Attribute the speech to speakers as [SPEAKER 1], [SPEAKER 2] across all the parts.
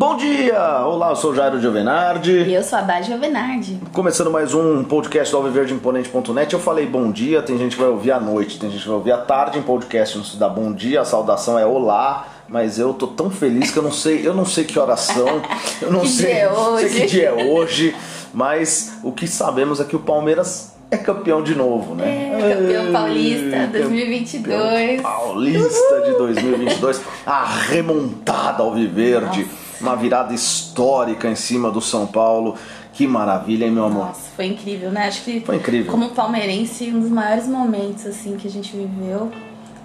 [SPEAKER 1] Bom dia! Olá, eu sou o Jairo Giovenardi.
[SPEAKER 2] E eu sou a Dá Giovenardi.
[SPEAKER 1] Começando mais um podcast do alviverdimponente.net. Eu falei bom dia, tem gente que vai ouvir à noite, tem gente que vai ouvir à tarde em podcast, não se dá bom dia, a saudação é olá. Mas eu tô tão feliz que eu não sei, eu não sei que oração, eu não
[SPEAKER 2] Que
[SPEAKER 1] sei,
[SPEAKER 2] dia é hoje?
[SPEAKER 1] sei que dia é hoje, mas o que sabemos é que o Palmeiras é campeão de novo, né?
[SPEAKER 2] É, campeão paulista
[SPEAKER 1] Ei,
[SPEAKER 2] 2022.
[SPEAKER 1] campeão Paulista de 2022, a remontada ao Viverde, uma virada histórica em cima do São Paulo. Que maravilha, hein, meu amor?
[SPEAKER 2] Nossa, foi incrível, né? Acho que
[SPEAKER 1] Foi incrível.
[SPEAKER 2] como palmeirense, um dos maiores momentos assim que a gente viveu.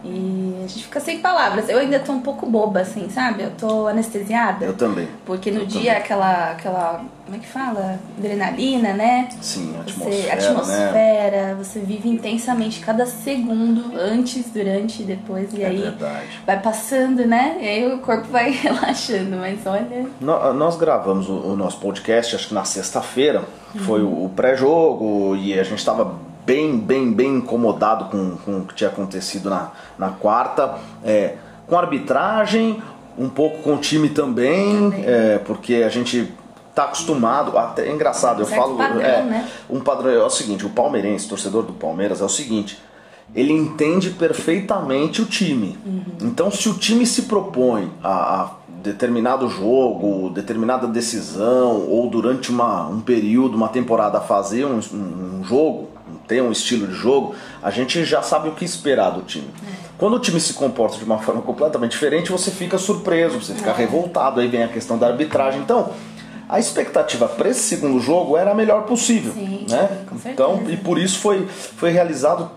[SPEAKER 2] E a gente fica sem palavras. Eu ainda tô um pouco boba, assim, sabe? Eu tô anestesiada.
[SPEAKER 1] Eu também.
[SPEAKER 2] Porque no
[SPEAKER 1] Eu
[SPEAKER 2] dia
[SPEAKER 1] também.
[SPEAKER 2] aquela, aquela. Como é que fala? Adrenalina, né?
[SPEAKER 1] Sim, a
[SPEAKER 2] Você,
[SPEAKER 1] atmosfera, né?
[SPEAKER 2] atmosfera, você vive intensamente cada segundo, antes, durante e depois, e
[SPEAKER 1] É
[SPEAKER 2] aí
[SPEAKER 1] verdade.
[SPEAKER 2] vai passando, né? E aí o corpo vai relaxando, mas olha.
[SPEAKER 1] No- Nós gravamos o, o nosso podcast, acho que na sexta-feira, foi o, o pré-jogo e a gente estava bem, bem, bem incomodado com, com o que tinha acontecido na, na quarta, é, com a arbitragem, um pouco com o time também, é, porque a gente tá acostumado, até é engraçado, eu falo,
[SPEAKER 2] padrão,
[SPEAKER 1] é,
[SPEAKER 2] né?
[SPEAKER 1] um padrão é o seguinte, o palmeirense, torcedor do Palmeiras, é o seguinte, ele entende perfeitamente o time. Então, se o time se propõe a, a determinado jogo, determinada decisão, ou durante uma, um período, uma temporada, fazer um, um jogo, ter um estilo de jogo, a gente já sabe o que esperar do time. Quando o time se comporta de uma forma completamente diferente, você fica surpreso, você fica revoltado, aí vem a questão da arbitragem. Então, a expectativa para esse segundo jogo era a melhor possível.
[SPEAKER 2] Sim,
[SPEAKER 1] né? Então, e por isso foi, foi realizado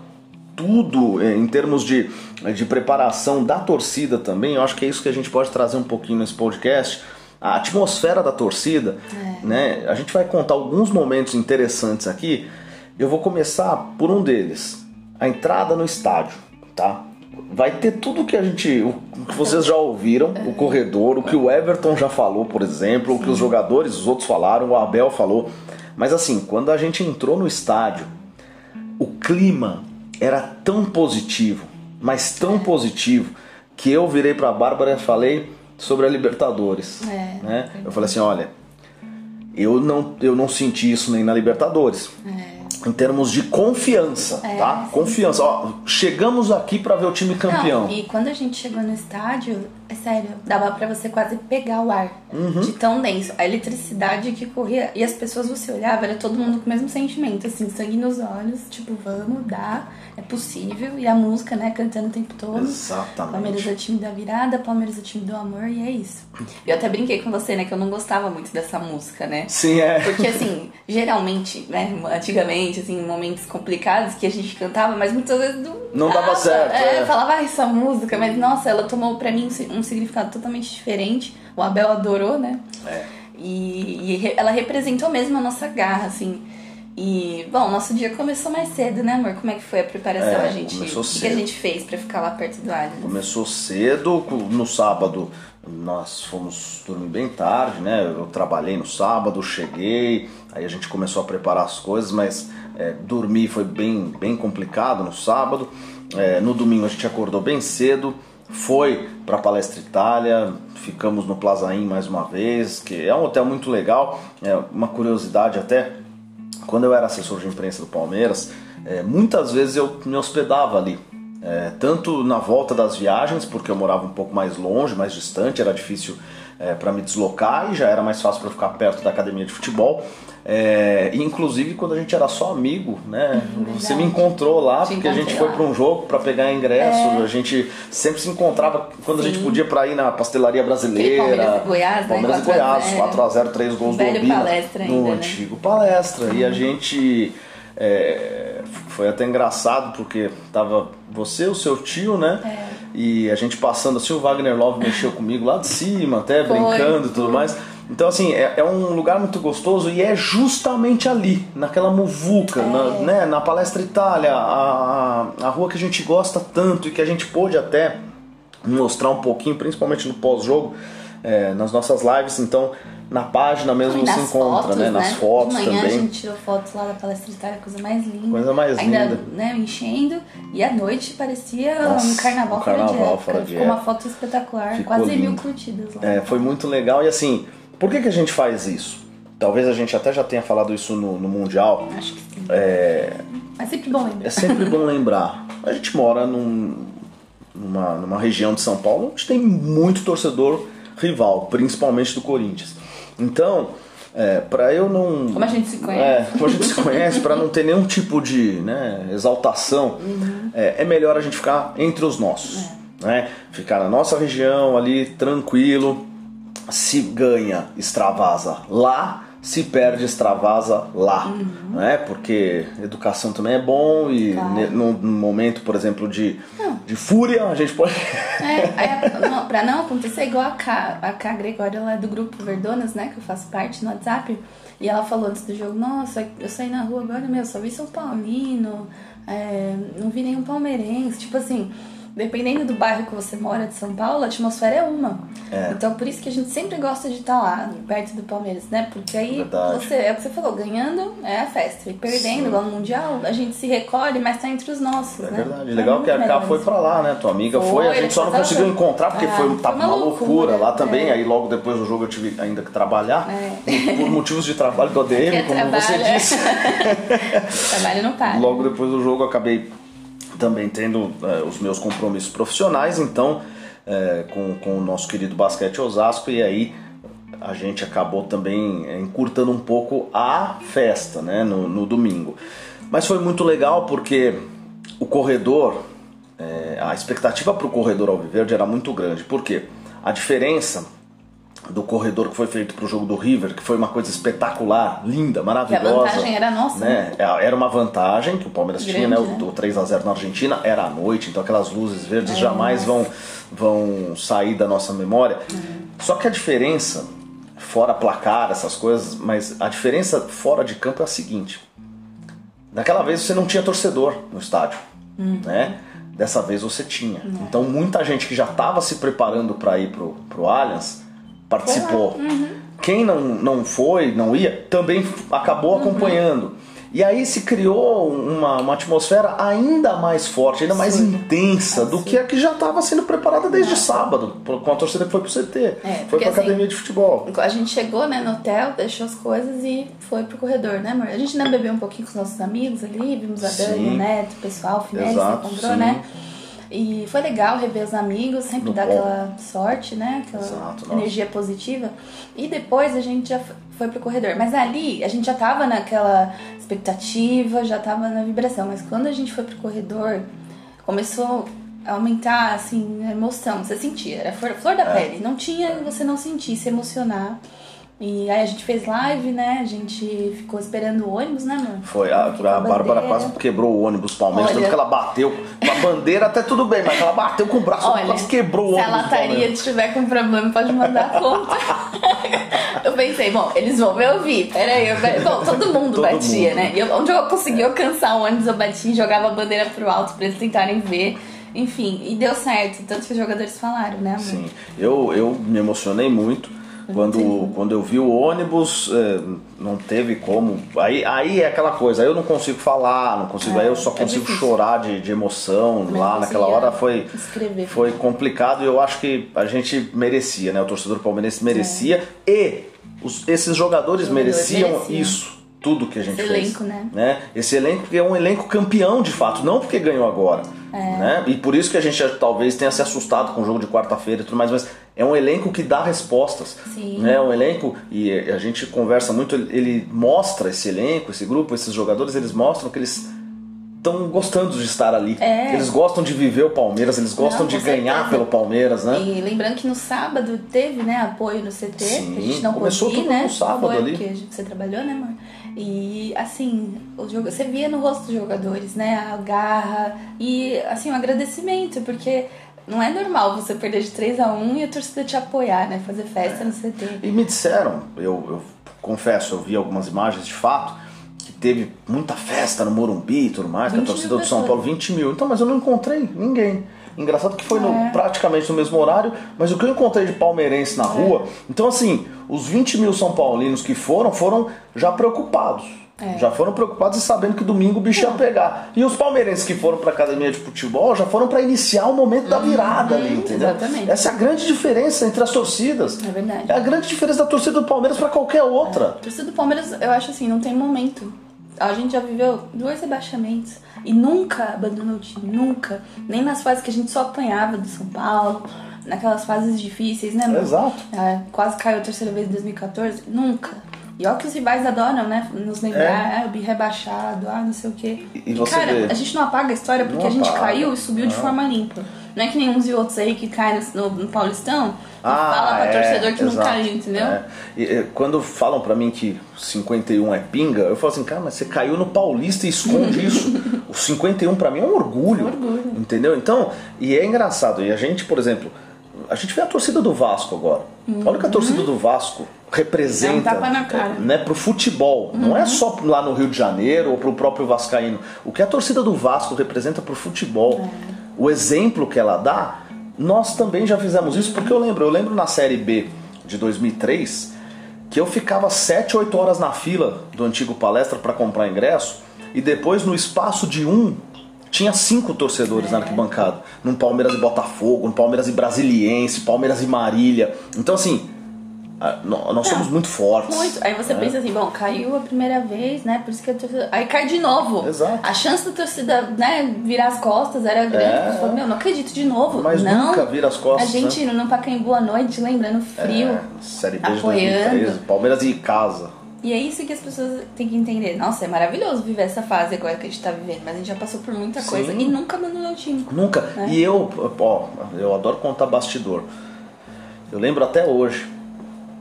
[SPEAKER 1] tudo eh, em termos de, de preparação da torcida também. Eu acho que é isso que a gente pode trazer um pouquinho nesse podcast. A atmosfera da torcida, né? A gente vai contar alguns momentos interessantes aqui. Eu vou começar por um deles, a entrada no estádio, tá? Vai ter tudo que a gente, o que vocês já ouviram, o corredor, o que o Everton já falou, por exemplo, o que os jogadores, os outros falaram, o Abel falou. Mas assim, quando a gente entrou no estádio, o clima era tão positivo, mas tão positivo, que eu virei pra Bárbara e falei sobre a Libertadores.
[SPEAKER 2] É,
[SPEAKER 1] né? Eu falei assim, olha, eu não, eu não senti isso nem na Libertadores. Em termos de confiança, tá?
[SPEAKER 2] sim.
[SPEAKER 1] Confiança. Ó, chegamos aqui pra ver o time campeão.
[SPEAKER 2] Não, e quando a gente chegou no estádio, é sério, dava pra você quase pegar o ar
[SPEAKER 1] Uhum.
[SPEAKER 2] de tão denso. A eletricidade que corria e as pessoas você olhava, era todo mundo com o mesmo sentimento, assim, sangue nos olhos, tipo, vamos, dá, é possível. E a música, né, cantando o tempo todo.
[SPEAKER 1] Exatamente.
[SPEAKER 2] Palmeiras é o time da virada, Palmeiras é o time do amor, e é isso. Eu até brinquei com você, né, que eu não gostava muito dessa música, né?
[SPEAKER 1] Sim, é.
[SPEAKER 2] Porque assim, geralmente, né, antigamente, assim, em momentos complicados que a gente cantava, mas muitas vezes não,
[SPEAKER 1] Não dava certo,
[SPEAKER 2] É,
[SPEAKER 1] é.
[SPEAKER 2] falava, ah, essa música, mas nossa, ela tomou pra mim um si- significado totalmente diferente. O Abel adorou, né?
[SPEAKER 1] É.
[SPEAKER 2] E, e ela representou mesmo a nossa garra, assim. E, bom, nosso dia começou mais cedo, né, amor? Como é que foi a preparação?
[SPEAKER 1] É,
[SPEAKER 2] a gente,
[SPEAKER 1] começou
[SPEAKER 2] o que,
[SPEAKER 1] cedo.
[SPEAKER 2] a gente fez pra ficar lá perto do Allianz?
[SPEAKER 1] Começou cedo, no sábado nós fomos dormir bem tarde, né? Eu trabalhei no sábado, cheguei, aí a gente começou a preparar as coisas, mas é, dormir foi bem, bem complicado no sábado. É, no domingo a gente acordou bem cedo, foi para a Palestra Itália, ficamos no Plazaim mais uma vez, que é um hotel muito legal. É, uma curiosidade até, quando eu era assessor de imprensa do Palmeiras, é, muitas vezes eu me hospedava ali. É, tanto na volta das viagens, porque eu morava um pouco mais longe, mais distante, era difícil para me deslocar e já era mais fácil para ficar perto da academia de futebol. É, inclusive quando a gente era só amigo, né? Você me encontrou lá
[SPEAKER 2] Te
[SPEAKER 1] porque a gente foi para um jogo para pegar ingresso. A gente sempre se encontrava quando a gente
[SPEAKER 2] Sim.
[SPEAKER 1] podia para ir na pastelaria brasileira.
[SPEAKER 2] Aquele Palmeiras e Goiás, né?
[SPEAKER 1] Palmeiras e
[SPEAKER 2] 4 a
[SPEAKER 1] Goiás,
[SPEAKER 2] 0.
[SPEAKER 1] 4 a 0 três gols do
[SPEAKER 2] Velho
[SPEAKER 1] Obina,
[SPEAKER 2] Palestra
[SPEAKER 1] no
[SPEAKER 2] ainda, né?
[SPEAKER 1] antigo palestra. E a gente é, foi até engraçado porque tava você, o seu tio, né?
[SPEAKER 2] É.
[SPEAKER 1] E a gente passando assim, o Wagner Love mexeu comigo lá de cima, até
[SPEAKER 2] Foi,
[SPEAKER 1] brincando e tudo mais. Então, assim, é, é um lugar muito gostoso e é justamente ali, naquela muvuca, na,
[SPEAKER 2] É.
[SPEAKER 1] né, na Palestra Itália, a, a, a rua que a gente gosta tanto e que a gente pôde até mostrar um pouquinho, principalmente no pós-jogo, é, nas nossas lives, então na página mesmo se encontra,
[SPEAKER 2] fotos,
[SPEAKER 1] né? Nas fotos
[SPEAKER 2] de manhã
[SPEAKER 1] também.
[SPEAKER 2] a gente tirou fotos lá da palestra Itália, coisa mais linda.
[SPEAKER 1] Coisa mais
[SPEAKER 2] Ainda,
[SPEAKER 1] linda.
[SPEAKER 2] né, enchendo. E à noite parecia
[SPEAKER 1] Nossa,
[SPEAKER 2] um carnaval,
[SPEAKER 1] um
[SPEAKER 2] fora, de
[SPEAKER 1] carnaval
[SPEAKER 2] época.
[SPEAKER 1] fora de
[SPEAKER 2] Ficou uma
[SPEAKER 1] época.
[SPEAKER 2] foto espetacular,
[SPEAKER 1] Ficou
[SPEAKER 2] quase mil
[SPEAKER 1] lindo.
[SPEAKER 2] curtidas lá.
[SPEAKER 1] É, foi muito legal e assim, por que, que a gente faz isso? Talvez a gente até já tenha falado isso no, no Mundial.
[SPEAKER 2] Acho que sim.
[SPEAKER 1] É,
[SPEAKER 2] Mas sempre bom lembrar.
[SPEAKER 1] é sempre bom lembrar. A gente mora num- numa, numa região de São Paulo onde tem muito torcedor rival, principalmente do Corinthians. Então, é, para eu não.
[SPEAKER 2] Como a gente se conhece.
[SPEAKER 1] É, como a gente se conhece, para não ter nenhum tipo de né, exaltação, é, é melhor a gente ficar entre os nossos. Né? Ficar na nossa região ali, tranquilo. Se ganha, extravasa lá. Se perde, extravasa lá. Né? Porque educação também é bom e
[SPEAKER 2] Claro.
[SPEAKER 1] ne- num momento, por exemplo, de, de fúria, a gente pode.
[SPEAKER 2] É, aí, não, pra não acontecer igual a K, a K Gregória, ela é do grupo Verdonas, né, que eu faço parte no WhatsApp, e ela falou antes do jogo, nossa, eu saí na rua agora, meu, só vi São Paulino, é, não vi nenhum palmeirense, tipo assim, dependendo do bairro que você mora de São Paulo, a atmosfera é uma.
[SPEAKER 1] É.
[SPEAKER 2] Então por isso que a gente sempre gosta de estar lá, perto do Palmeiras, né, porque aí
[SPEAKER 1] Verdade.
[SPEAKER 2] você, é o que você falou, ganhando é a festa, e perdendo,
[SPEAKER 1] Sim.
[SPEAKER 2] igual no Mundial, a gente se recolhe, mas tá entre os nossos,
[SPEAKER 1] É
[SPEAKER 2] né.
[SPEAKER 1] verdade.
[SPEAKER 2] É
[SPEAKER 1] Legal que a K foi pra lá, né? Tua amiga foi,
[SPEAKER 2] Foi,
[SPEAKER 1] a gente só não conseguiu encontrar porque
[SPEAKER 2] Ah,
[SPEAKER 1] foi, tava
[SPEAKER 2] uma
[SPEAKER 1] uma loucura,
[SPEAKER 2] loucura,
[SPEAKER 1] lá também.
[SPEAKER 2] é.
[SPEAKER 1] Aí logo depois do jogo eu tive ainda que trabalhar.
[SPEAKER 2] É.
[SPEAKER 1] Por motivos de trabalho do ADM,
[SPEAKER 2] É,
[SPEAKER 1] como você
[SPEAKER 2] trabalha.
[SPEAKER 1] disse.
[SPEAKER 2] Trabalho não para.
[SPEAKER 1] Logo depois do jogo eu acabei também tendo eh, os meus compromissos profissionais, então eh, com, com o nosso querido basquete Osasco, e aí a gente acabou também eh, encurtando um pouco a festa né, no, no domingo. Mas foi muito legal porque o corredor, eh, a expectativa para o corredor Alviverde era muito grande. Por quê? A diferença do corredor que foi feito para o jogo do River, que foi uma coisa espetacular, linda, maravilhosa.
[SPEAKER 2] vantagem era nossa,
[SPEAKER 1] Né? Era uma vantagem que o Palmeiras tinha, né?
[SPEAKER 2] Grande,
[SPEAKER 1] O,
[SPEAKER 2] né?
[SPEAKER 1] o 3 a 0 na Argentina era à noite, então aquelas luzes verdes
[SPEAKER 2] É,
[SPEAKER 1] jamais vão,
[SPEAKER 2] nossa.
[SPEAKER 1] vão sair da nossa memória.
[SPEAKER 2] Uhum.
[SPEAKER 1] Só que a diferença, fora placar, essas coisas, mas a diferença fora de campo é a seguinte: naquela vez você não tinha torcedor no estádio,
[SPEAKER 2] Uhum.
[SPEAKER 1] né? Dessa vez você tinha.
[SPEAKER 2] É.
[SPEAKER 1] Então muita gente que já estava se preparando para ir pro, pro Allianz participou.
[SPEAKER 2] Uhum.
[SPEAKER 1] Quem não, não foi, não ia, também acabou
[SPEAKER 2] Uhum.
[SPEAKER 1] acompanhando. E aí se criou uma, uma atmosfera ainda mais forte, ainda mais intensa do que a que já estava sendo preparada desde sábado, com a torcida que foi pro CT,
[SPEAKER 2] É,
[SPEAKER 1] foi pra
[SPEAKER 2] assim,
[SPEAKER 1] academia de futebol.
[SPEAKER 2] A gente chegou, né, no hotel, deixou as coisas e foi pro corredor, né, amor? A gente ainda bebeu um pouquinho com os nossos amigos ali, vimos a Dani, o Neto, o pessoal, o Finelli se
[SPEAKER 1] Exato,
[SPEAKER 2] encontrou, né? E foi legal rever os amigos, sempre dá aquela sorte, né? Aquela
[SPEAKER 1] Exato, nossa.
[SPEAKER 2] energia positiva. E depois a gente já foi pro corredor. Mas ali a gente já tava naquela expectativa, já tava na vibração. Mas quando a gente foi pro corredor, começou a aumentar, assim, a emoção. Você sentia, era flor, flor da
[SPEAKER 1] É.
[SPEAKER 2] pele. Não tinha você não sentir, se emocionar. E aí a gente fez live, né? A gente ficou esperando o ônibus, né, amor?
[SPEAKER 1] Foi, a,
[SPEAKER 2] com
[SPEAKER 1] a Bárbara quase quebrou o ônibus Palmeiras,
[SPEAKER 2] Olha.
[SPEAKER 1] tanto que ela bateu com a bandeira, até tudo bem, mas ela bateu com o braço,
[SPEAKER 2] Olha,
[SPEAKER 1] quase quebrou o
[SPEAKER 2] se
[SPEAKER 1] ônibus
[SPEAKER 2] a
[SPEAKER 1] do
[SPEAKER 2] lataria estiver com problema, pode mandar a conta. eu pensei, bom, eles vão me ouvir. Peraí, eu... bom, todo mundo
[SPEAKER 1] Todo
[SPEAKER 2] batia,
[SPEAKER 1] mundo.
[SPEAKER 2] né? E eu- onde eu consegui alcançar o ônibus, eu bati, jogava a bandeira pro alto pra eles tentarem ver. Enfim, e deu certo, tanto que os jogadores falaram, né, amor?
[SPEAKER 1] Sim, eu, eu me emocionei muito quando, quando eu vi o ônibus, é, não teve como. Aí, aí é aquela coisa, aí eu não consigo falar, não consigo,
[SPEAKER 2] É,
[SPEAKER 1] aí eu só
[SPEAKER 2] é
[SPEAKER 1] consigo
[SPEAKER 2] difícil.
[SPEAKER 1] chorar de, de emoção
[SPEAKER 2] Também
[SPEAKER 1] lá naquela hora foi,
[SPEAKER 2] escrever.
[SPEAKER 1] foi complicado e eu acho que a gente merecia, né? O torcedor palmeirense merecia e os- esses jogadores
[SPEAKER 2] Jogadores
[SPEAKER 1] mereciam
[SPEAKER 2] mereciam.
[SPEAKER 1] isso. Tudo que a gente
[SPEAKER 2] Esse
[SPEAKER 1] fez.
[SPEAKER 2] elenco, né?
[SPEAKER 1] né? Esse elenco que é um elenco campeão de fato, não porque ganhou agora.
[SPEAKER 2] É.
[SPEAKER 1] Né? E por isso que a gente talvez tenha se assustado com o jogo de quarta-feira e tudo mais, mas é um elenco que dá respostas.
[SPEAKER 2] Sim.
[SPEAKER 1] Né? É um elenco, e a gente conversa muito, ele- mostra esse elenco, esse grupo, esses jogadores, eles mostram que eles estão gostando de estar ali.
[SPEAKER 2] É.
[SPEAKER 1] Eles gostam de viver o Palmeiras, eles gostam
[SPEAKER 2] Não,
[SPEAKER 1] de ganhar
[SPEAKER 2] certeza.
[SPEAKER 1] pelo Palmeiras, né?
[SPEAKER 2] E lembrando que no sábado teve, né, apoio no CT,
[SPEAKER 1] Sim,
[SPEAKER 2] a gente não
[SPEAKER 1] começou
[SPEAKER 2] pôde ir, né?
[SPEAKER 1] no sábado
[SPEAKER 2] Foi
[SPEAKER 1] ali.
[SPEAKER 2] Porque você trabalhou, né, amor? E assim, o jogo, você via no rosto dos jogadores, né, a garra e assim, um agradecimento, porque não é normal você perder de 3 a 1 e a torcida te apoiar, né, fazer festa no CT.
[SPEAKER 1] E me disseram, eu, eu confesso, eu vi algumas imagens de fato, que teve muita festa no Morumbi e tudo mais, que a
[SPEAKER 2] 20 mil
[SPEAKER 1] torcida do São. Paulo, 20 mil. Então, mas eu não encontrei ninguém. Engraçado que foi no-
[SPEAKER 2] É.
[SPEAKER 1] praticamente no mesmo horário, mas o que eu encontrei de palmeirense
[SPEAKER 2] É.
[SPEAKER 1] na rua. Então, assim, os 20 mil São Paulinos que foram, foram já preocupados.
[SPEAKER 2] É.
[SPEAKER 1] Já foram preocupados e sabendo que domingo o bicho ia pegar. E os palmeirenses que foram pra academia de futebol já foram pra iniciar o momento da virada ali, entendeu?
[SPEAKER 2] Uhum. exatamente.
[SPEAKER 1] Essa é a grande diferença entre as torcidas.
[SPEAKER 2] É verdade.
[SPEAKER 1] É a grande diferença da torcida do Palmeiras pra qualquer outra.
[SPEAKER 2] A torcida do Palmeiras, eu acho assim, não tem momento. A gente já viveu dois rebaixamentos e nunca abandonou o time, nunca. Nem nas fases que a gente só apanhava do São Paulo, naquelas fases difíceis, né, meu?
[SPEAKER 1] Exato.
[SPEAKER 2] É, quase caiu a terceira vez em 2014, nunca. E olha que os rivais adoram, né? Nos lembrar, ah, eu rebaixado, ah, não sei o quê.
[SPEAKER 1] E- e
[SPEAKER 2] cara,
[SPEAKER 1] vê-
[SPEAKER 2] a gente não apaga a história porque
[SPEAKER 1] Não
[SPEAKER 2] a gente
[SPEAKER 1] apaga.
[SPEAKER 2] caiu e subiu de
[SPEAKER 1] Não.
[SPEAKER 2] forma limpa. Não é que nem uns e outros aí que caem no, no Paulistão e
[SPEAKER 1] Ah,
[SPEAKER 2] fala pra
[SPEAKER 1] é,
[SPEAKER 2] torcedor que não caiu, entendeu?
[SPEAKER 1] É. E, e, quando falam pra mim que 51 é pinga, eu falo assim, cara, mas você caiu no Paulista e esconde isso. O 51 pra mim é um orgulho.
[SPEAKER 2] Orgulho.
[SPEAKER 1] Entendeu? Então, e é engraçado. E a gente, por exemplo, a gente vê a torcida do Vasco agora. Olha o que a torcida do Vasco representa
[SPEAKER 2] Uhum. É um
[SPEAKER 1] né, pro futebol. Não é só lá no Rio de Janeiro ou pro próprio Vascaíno. O que a torcida do Vasco representa pro futebol. O exemplo que ela dá, nós também já fizemos isso, porque eu lembro, eu lembro na Série B de 2003 que eu ficava 7, 8 horas na fila do antigo palestra para comprar ingresso e depois no espaço de um tinha cinco torcedores na arquibancada. Num Palmeiras e Botafogo, no Palmeiras e Brasiliense, Palmeiras e Marília. Então assim, a- nó- nós somos muito fortes.
[SPEAKER 2] Muito. Aí você
[SPEAKER 1] né?
[SPEAKER 2] pensa assim, bom, caiu a primeira vez, né? Por isso que a torcida. Aí cai de novo.
[SPEAKER 1] Exato.
[SPEAKER 2] A chance da torcida, né, virar as costas era grande.
[SPEAKER 1] É.
[SPEAKER 2] Você fala, meu, não acredito de novo.
[SPEAKER 1] Mas
[SPEAKER 2] não.
[SPEAKER 1] nunca vira as costas,
[SPEAKER 2] A gente no Pacaembu à noite, lembra, no frio.
[SPEAKER 1] É, Série B
[SPEAKER 2] apoiando.
[SPEAKER 1] 2013, Palmeiras e casa.
[SPEAKER 2] E é isso que as pessoas têm que entender. Nossa, é maravilhoso viver essa fase agora que a gente tá vivendo, mas a gente já passou por muita
[SPEAKER 1] Sim.
[SPEAKER 2] coisa e nunca abandonou o time.
[SPEAKER 1] Nunca.
[SPEAKER 2] É.
[SPEAKER 1] E eu, ó, eu adoro contar bastidor. Eu lembro até hoje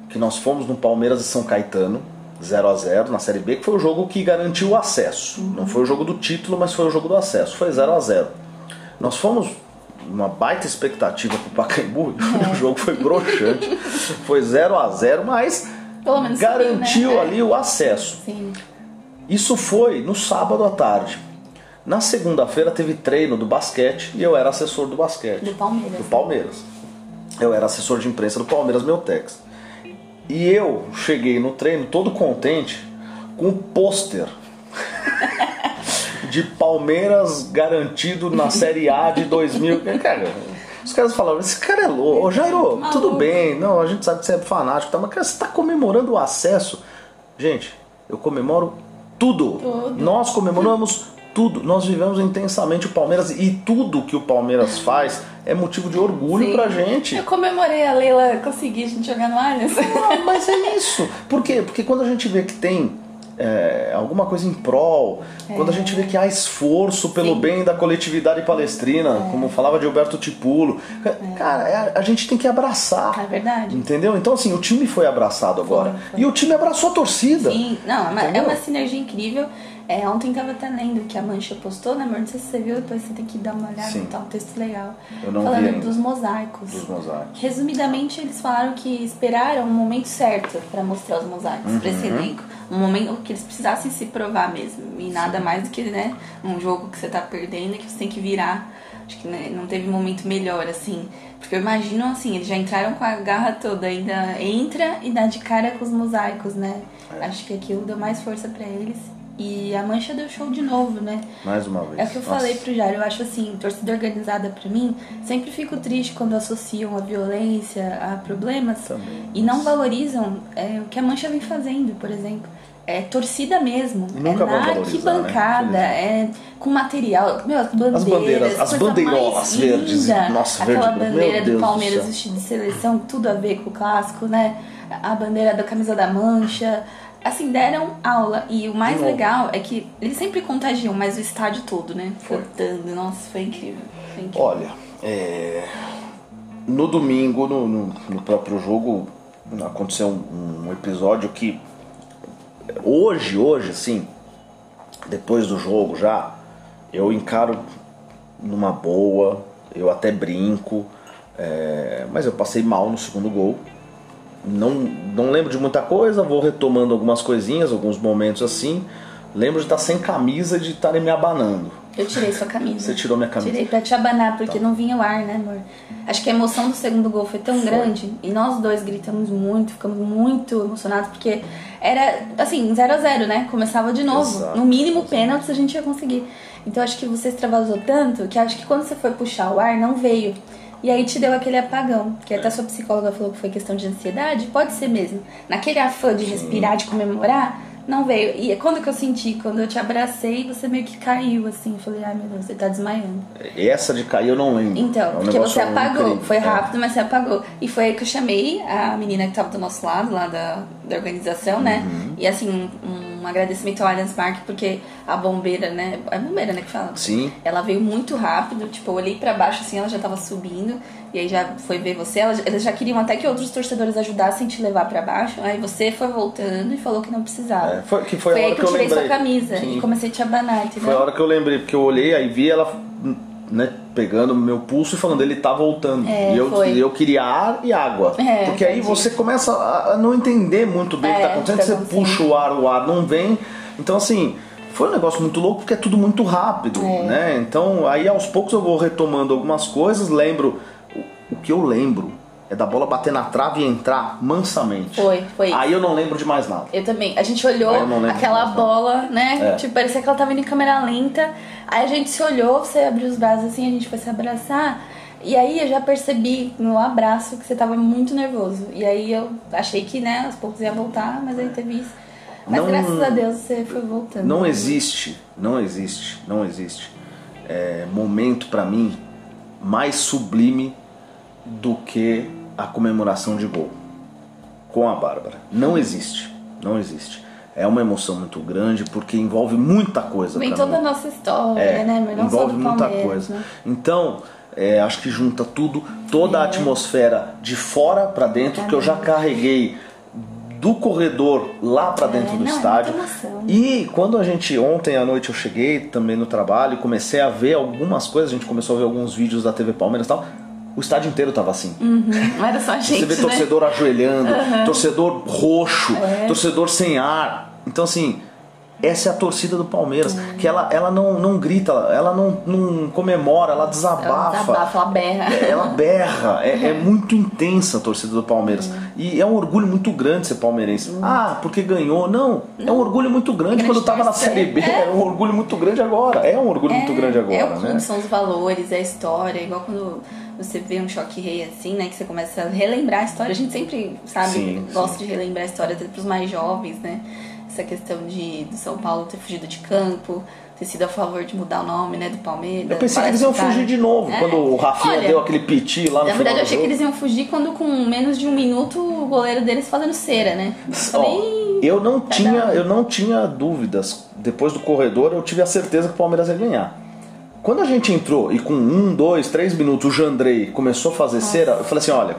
[SPEAKER 1] que nós fomos no Palmeiras e São Caetano, 0 a 0 na Série B, que foi o jogo que garantiu o acesso. Não foi o jogo do título, mas foi o jogo do acesso. Foi 0 a 0 Nós fomos uma baita expectativa pro Pacaembu,
[SPEAKER 2] É.
[SPEAKER 1] o jogo foi broxante. foi 0 a 0 mas garantiu
[SPEAKER 2] subiu, né?
[SPEAKER 1] ali o acesso.
[SPEAKER 2] Sim.
[SPEAKER 1] Isso foi no sábado à tarde. Na segunda-feira teve treino do basquete e eu era assessor do basquete.
[SPEAKER 2] Do Palmeiras.
[SPEAKER 1] Do Palmeiras. Eu era assessor de imprensa do Palmeiras Meltex. E eu cheguei no treino todo contente com um pôster de Palmeiras garantido na Série A de 2000. Cara, os caras falavam, esse cara é louco. Ô Jairo, tudo bem, não, a gente sabe que você é fanático, tá? mas cara, você tá comemorando o acesso. Gente, eu comemoro tudo.
[SPEAKER 2] Tudo.
[SPEAKER 1] Nós comemoramos tudo. Nós vivemos intensamente o Palmeiras e tudo que o Palmeiras faz é motivo de orgulho
[SPEAKER 2] Sim.
[SPEAKER 1] pra gente.
[SPEAKER 2] Eu comemorei a Leila conseguir a gente jogar no Allianz.
[SPEAKER 1] Ah, mas é isso. Por quê? Porque quando a gente vê que tem é, alguma coisa em prol, quando a gente vê que há esforço pelo
[SPEAKER 2] Sim.
[SPEAKER 1] bem da coletividade palestrina, como falava de Alberto Tipulo, cara, é- a gente tem que abraçar.
[SPEAKER 2] É verdade.
[SPEAKER 1] Entendeu? Então, assim, o time foi abraçado agora.
[SPEAKER 2] Foi, foi.
[SPEAKER 1] E o time abraçou a torcida.
[SPEAKER 2] Sim, não, é uma- é
[SPEAKER 1] Entendeu?
[SPEAKER 2] uma sinergia incrível. É, ontem tava até lendo que a Mancha postou, né, amor? Não sei se você viu, depois você tem que dar uma olhada
[SPEAKER 1] Sim.
[SPEAKER 2] e tal, um texto legal.
[SPEAKER 1] Eu não vi
[SPEAKER 2] falando
[SPEAKER 1] ainda.
[SPEAKER 2] dos mosaicos.
[SPEAKER 1] Dos mosaicos.
[SPEAKER 2] Resumidamente, eles falaram que esperaram um momento certo pra mostrar os mosaicos pra
[SPEAKER 1] Uhum.
[SPEAKER 2] esse elenco. Um momento que eles precisassem se provar mesmo. E nada mais do que, né, um jogo que você tá perdendo e que você tem que virar. Acho que né, não teve momento melhor, assim. Porque eu imagino, assim, eles já entraram com a garra toda, ainda entra e dá de cara com os mosaicos, né?
[SPEAKER 1] É.
[SPEAKER 2] Acho que aquilo deu mais força pra eles. E a Mancha deu show de novo, né?
[SPEAKER 1] Mais uma vez.
[SPEAKER 2] É o que eu
[SPEAKER 1] Nossa.
[SPEAKER 2] falei pro Jairo, eu acho assim, torcida organizada pra mim, sempre fico triste quando associam a violência a problemas
[SPEAKER 1] Também.
[SPEAKER 2] e não valorizam é, o que a Mancha vem fazendo, por exemplo. É torcida mesmo,
[SPEAKER 1] nunca
[SPEAKER 2] é na
[SPEAKER 1] valorizar,
[SPEAKER 2] arquibancada,
[SPEAKER 1] né?
[SPEAKER 2] é com material. Meu, as bandeiras.
[SPEAKER 1] bandeiras, as bandeirolas verdes,
[SPEAKER 2] linda.
[SPEAKER 1] nossa,
[SPEAKER 2] Aquela
[SPEAKER 1] verde,
[SPEAKER 2] bandeira
[SPEAKER 1] Deus
[SPEAKER 2] do
[SPEAKER 1] do
[SPEAKER 2] Palmeiras vestido de seleção, tudo a ver com o clássico, né? A bandeira da camisa da Mancha. Assim, deram aula. E o mais legal é que eles sempre contagiam, mas o estádio todo, né?
[SPEAKER 1] Foi.
[SPEAKER 2] Cantando. Nossa, foi incrível. Foi incrível.
[SPEAKER 1] Olha, é, no domingo, no, no- no próprio jogo, aconteceu um, um episódio que hoje, hoje, assim, depois do jogo já, eu encaro numa boa, eu até brinco, é, mas eu passei mal no segundo gol. Não, não lembro de muita coisa, vou retomando algumas coisinhas, alguns momentos assim. Lembro de estar sem camisa e de estarem me abanando.
[SPEAKER 2] Eu tirei sua camisa.
[SPEAKER 1] Você tirou minha camisa.
[SPEAKER 2] Tirei pra te abanar, porque não vinha o ar, né, amor? Acho que a emoção do segundo gol foi tão
[SPEAKER 1] Foi.
[SPEAKER 2] grande e nós dois gritamos muito, ficamos muito emocionados, porque era, assim, 0 a 0 né? Começava de novo.
[SPEAKER 1] Exato,
[SPEAKER 2] no mínimo,
[SPEAKER 1] exato.
[SPEAKER 2] pênaltis a gente ia conseguir. Então acho que você extravasou tanto que acho que quando você foi puxar o ar, não veio. E aí te deu aquele apagão, que até sua psicóloga falou que foi questão de ansiedade, pode ser mesmo. Naquele afã de respirar, de comemorar, não veio. E quando que eu senti? Quando eu te abracei, você meio que caiu, assim. Eu falei, ai meu Deus, você tá desmaiando.
[SPEAKER 1] Essa de cair eu não lembro.
[SPEAKER 2] Então,
[SPEAKER 1] É um
[SPEAKER 2] porque você apagou.
[SPEAKER 1] incrível.
[SPEAKER 2] Foi
[SPEAKER 1] É.
[SPEAKER 2] rápido, mas você apagou. E foi aí que eu chamei a menina que tava do nosso lado, lá da, da organização, né?
[SPEAKER 1] Uhum.
[SPEAKER 2] E assim, um agradecimento ao Allianz Parque, porque a bombeira, né? É bombeira, né, que fala?
[SPEAKER 1] Sim.
[SPEAKER 2] Ela veio muito rápido, tipo, eu olhei pra baixo assim, ela já tava subindo, e aí já foi ver você. Ela- eles já queriam até que outros torcedores ajudassem a te levar pra baixo. Aí você foi voltando e falou que não precisava.
[SPEAKER 1] É, foi- que foi a
[SPEAKER 2] aí
[SPEAKER 1] hora
[SPEAKER 2] que
[SPEAKER 1] que
[SPEAKER 2] eu
[SPEAKER 1] eu
[SPEAKER 2] tirei sua
[SPEAKER 1] lembrei.
[SPEAKER 2] camisa
[SPEAKER 1] Sim.
[SPEAKER 2] e comecei a te abanar, entendeu?
[SPEAKER 1] Foi a hora que eu lembrei, porque eu olhei, aí vi ela né, pegando meu pulso e falando, ele tá voltando.
[SPEAKER 2] É,
[SPEAKER 1] e eu,
[SPEAKER 2] foi.
[SPEAKER 1] eu queria ar e água.
[SPEAKER 2] É,
[SPEAKER 1] porque aí
[SPEAKER 2] entendi.
[SPEAKER 1] você começa a não entender muito bem o que
[SPEAKER 2] É,
[SPEAKER 1] tá acontecendo,
[SPEAKER 2] o que
[SPEAKER 1] você
[SPEAKER 2] acontecendo.
[SPEAKER 1] puxa o ar, o ar não vem. Então assim, foi um negócio muito louco porque é tudo muito rápido,
[SPEAKER 2] É.
[SPEAKER 1] né? Então aí aos poucos eu vou retomando algumas coisas, lembro. O que eu lembro é da bola bater na trave e entrar mansamente.
[SPEAKER 2] Foi, foi.
[SPEAKER 1] Aí eu não lembro de mais nada.
[SPEAKER 2] Eu também. A gente olhou aquela bola, né?
[SPEAKER 1] É.
[SPEAKER 2] Tipo, parecia que ela tava indo em câmera lenta. Aí a gente se olhou, você abriu os braços assim, a gente foi se abraçar. E aí eu já percebi no abraço que você tava muito nervoso. E aí eu achei que, né, aos poucos ia voltar, mas aí teve isso. Mas
[SPEAKER 1] Não-
[SPEAKER 2] graças a Deus você foi voltando.
[SPEAKER 1] Não existe, não existe, não existe é, momento pra mim mais sublime do que a comemoração de gol com a Bárbara. Não existe, não existe. É uma emoção muito grande porque envolve muita coisa.
[SPEAKER 2] Vem toda
[SPEAKER 1] mim.
[SPEAKER 2] a nossa história,
[SPEAKER 1] É,
[SPEAKER 2] né? Mas não só
[SPEAKER 1] envolve
[SPEAKER 2] do
[SPEAKER 1] muita coisa.
[SPEAKER 2] né?
[SPEAKER 1] Então, é, acho que junta tudo, toda a
[SPEAKER 2] É.
[SPEAKER 1] atmosfera de fora pra dentro, que eu já carreguei do corredor lá pra dentro do
[SPEAKER 2] não, é
[SPEAKER 1] estádio.
[SPEAKER 2] muita emoção.
[SPEAKER 1] E quando a gente ontem à noite eu cheguei também no trabalho e comecei a ver algumas coisas, a gente começou a ver alguns vídeos da TV Palmeiras e tal. O estádio inteiro tava assim.
[SPEAKER 2] Não era só a gente,
[SPEAKER 1] Você vê
[SPEAKER 2] né?
[SPEAKER 1] torcedor ajoelhando, torcedor roxo,
[SPEAKER 2] É.
[SPEAKER 1] torcedor sem ar. Então, assim, essa é a torcida do Palmeiras. Que ela, ela não, não grita, ela não, não comemora, ela
[SPEAKER 2] Ela
[SPEAKER 1] desabafa.
[SPEAKER 2] desabafa, ela berra.
[SPEAKER 1] Ela berra, é, é muito intensa a torcida do Palmeiras. E é um orgulho muito grande ser palmeirense. Ah, porque ganhou. Não, é um orgulho muito grande
[SPEAKER 2] Grande
[SPEAKER 1] quando tava na. Série B.
[SPEAKER 2] É.
[SPEAKER 1] É um orgulho muito grande agora. É um orgulho muito grande agora,
[SPEAKER 2] É o clube,
[SPEAKER 1] né?
[SPEAKER 2] são os valores, é a história. Igual quando você vê um choque rei assim, né? Que você começa a relembrar a história. A gente sempre, sabe,
[SPEAKER 1] Sim,
[SPEAKER 2] gosta
[SPEAKER 1] sim.
[SPEAKER 2] de relembrar a história até pros mais jovens, né? Essa questão de do São Paulo ter fugido de campo, ter sido a favor de mudar o nome, né, do Palmeiras.
[SPEAKER 1] Eu pensei que eles iam fugir de novo.
[SPEAKER 2] É.
[SPEAKER 1] Quando o Rafinha
[SPEAKER 2] Olha,
[SPEAKER 1] deu aquele piti lá no
[SPEAKER 2] Na verdade, eu achei que eles iam fugir quando com menos de um minuto o goleiro deles fazendo cera, né? Falei,
[SPEAKER 1] eu não
[SPEAKER 2] Tá
[SPEAKER 1] tinha, eu não tinha dúvidas. Depois do corredor, eu tive a certeza que o Palmeiras ia ganhar. Quando a gente entrou e com um, dois, três minutos o Jandrei começou a fazer cera, eu falei assim, olha,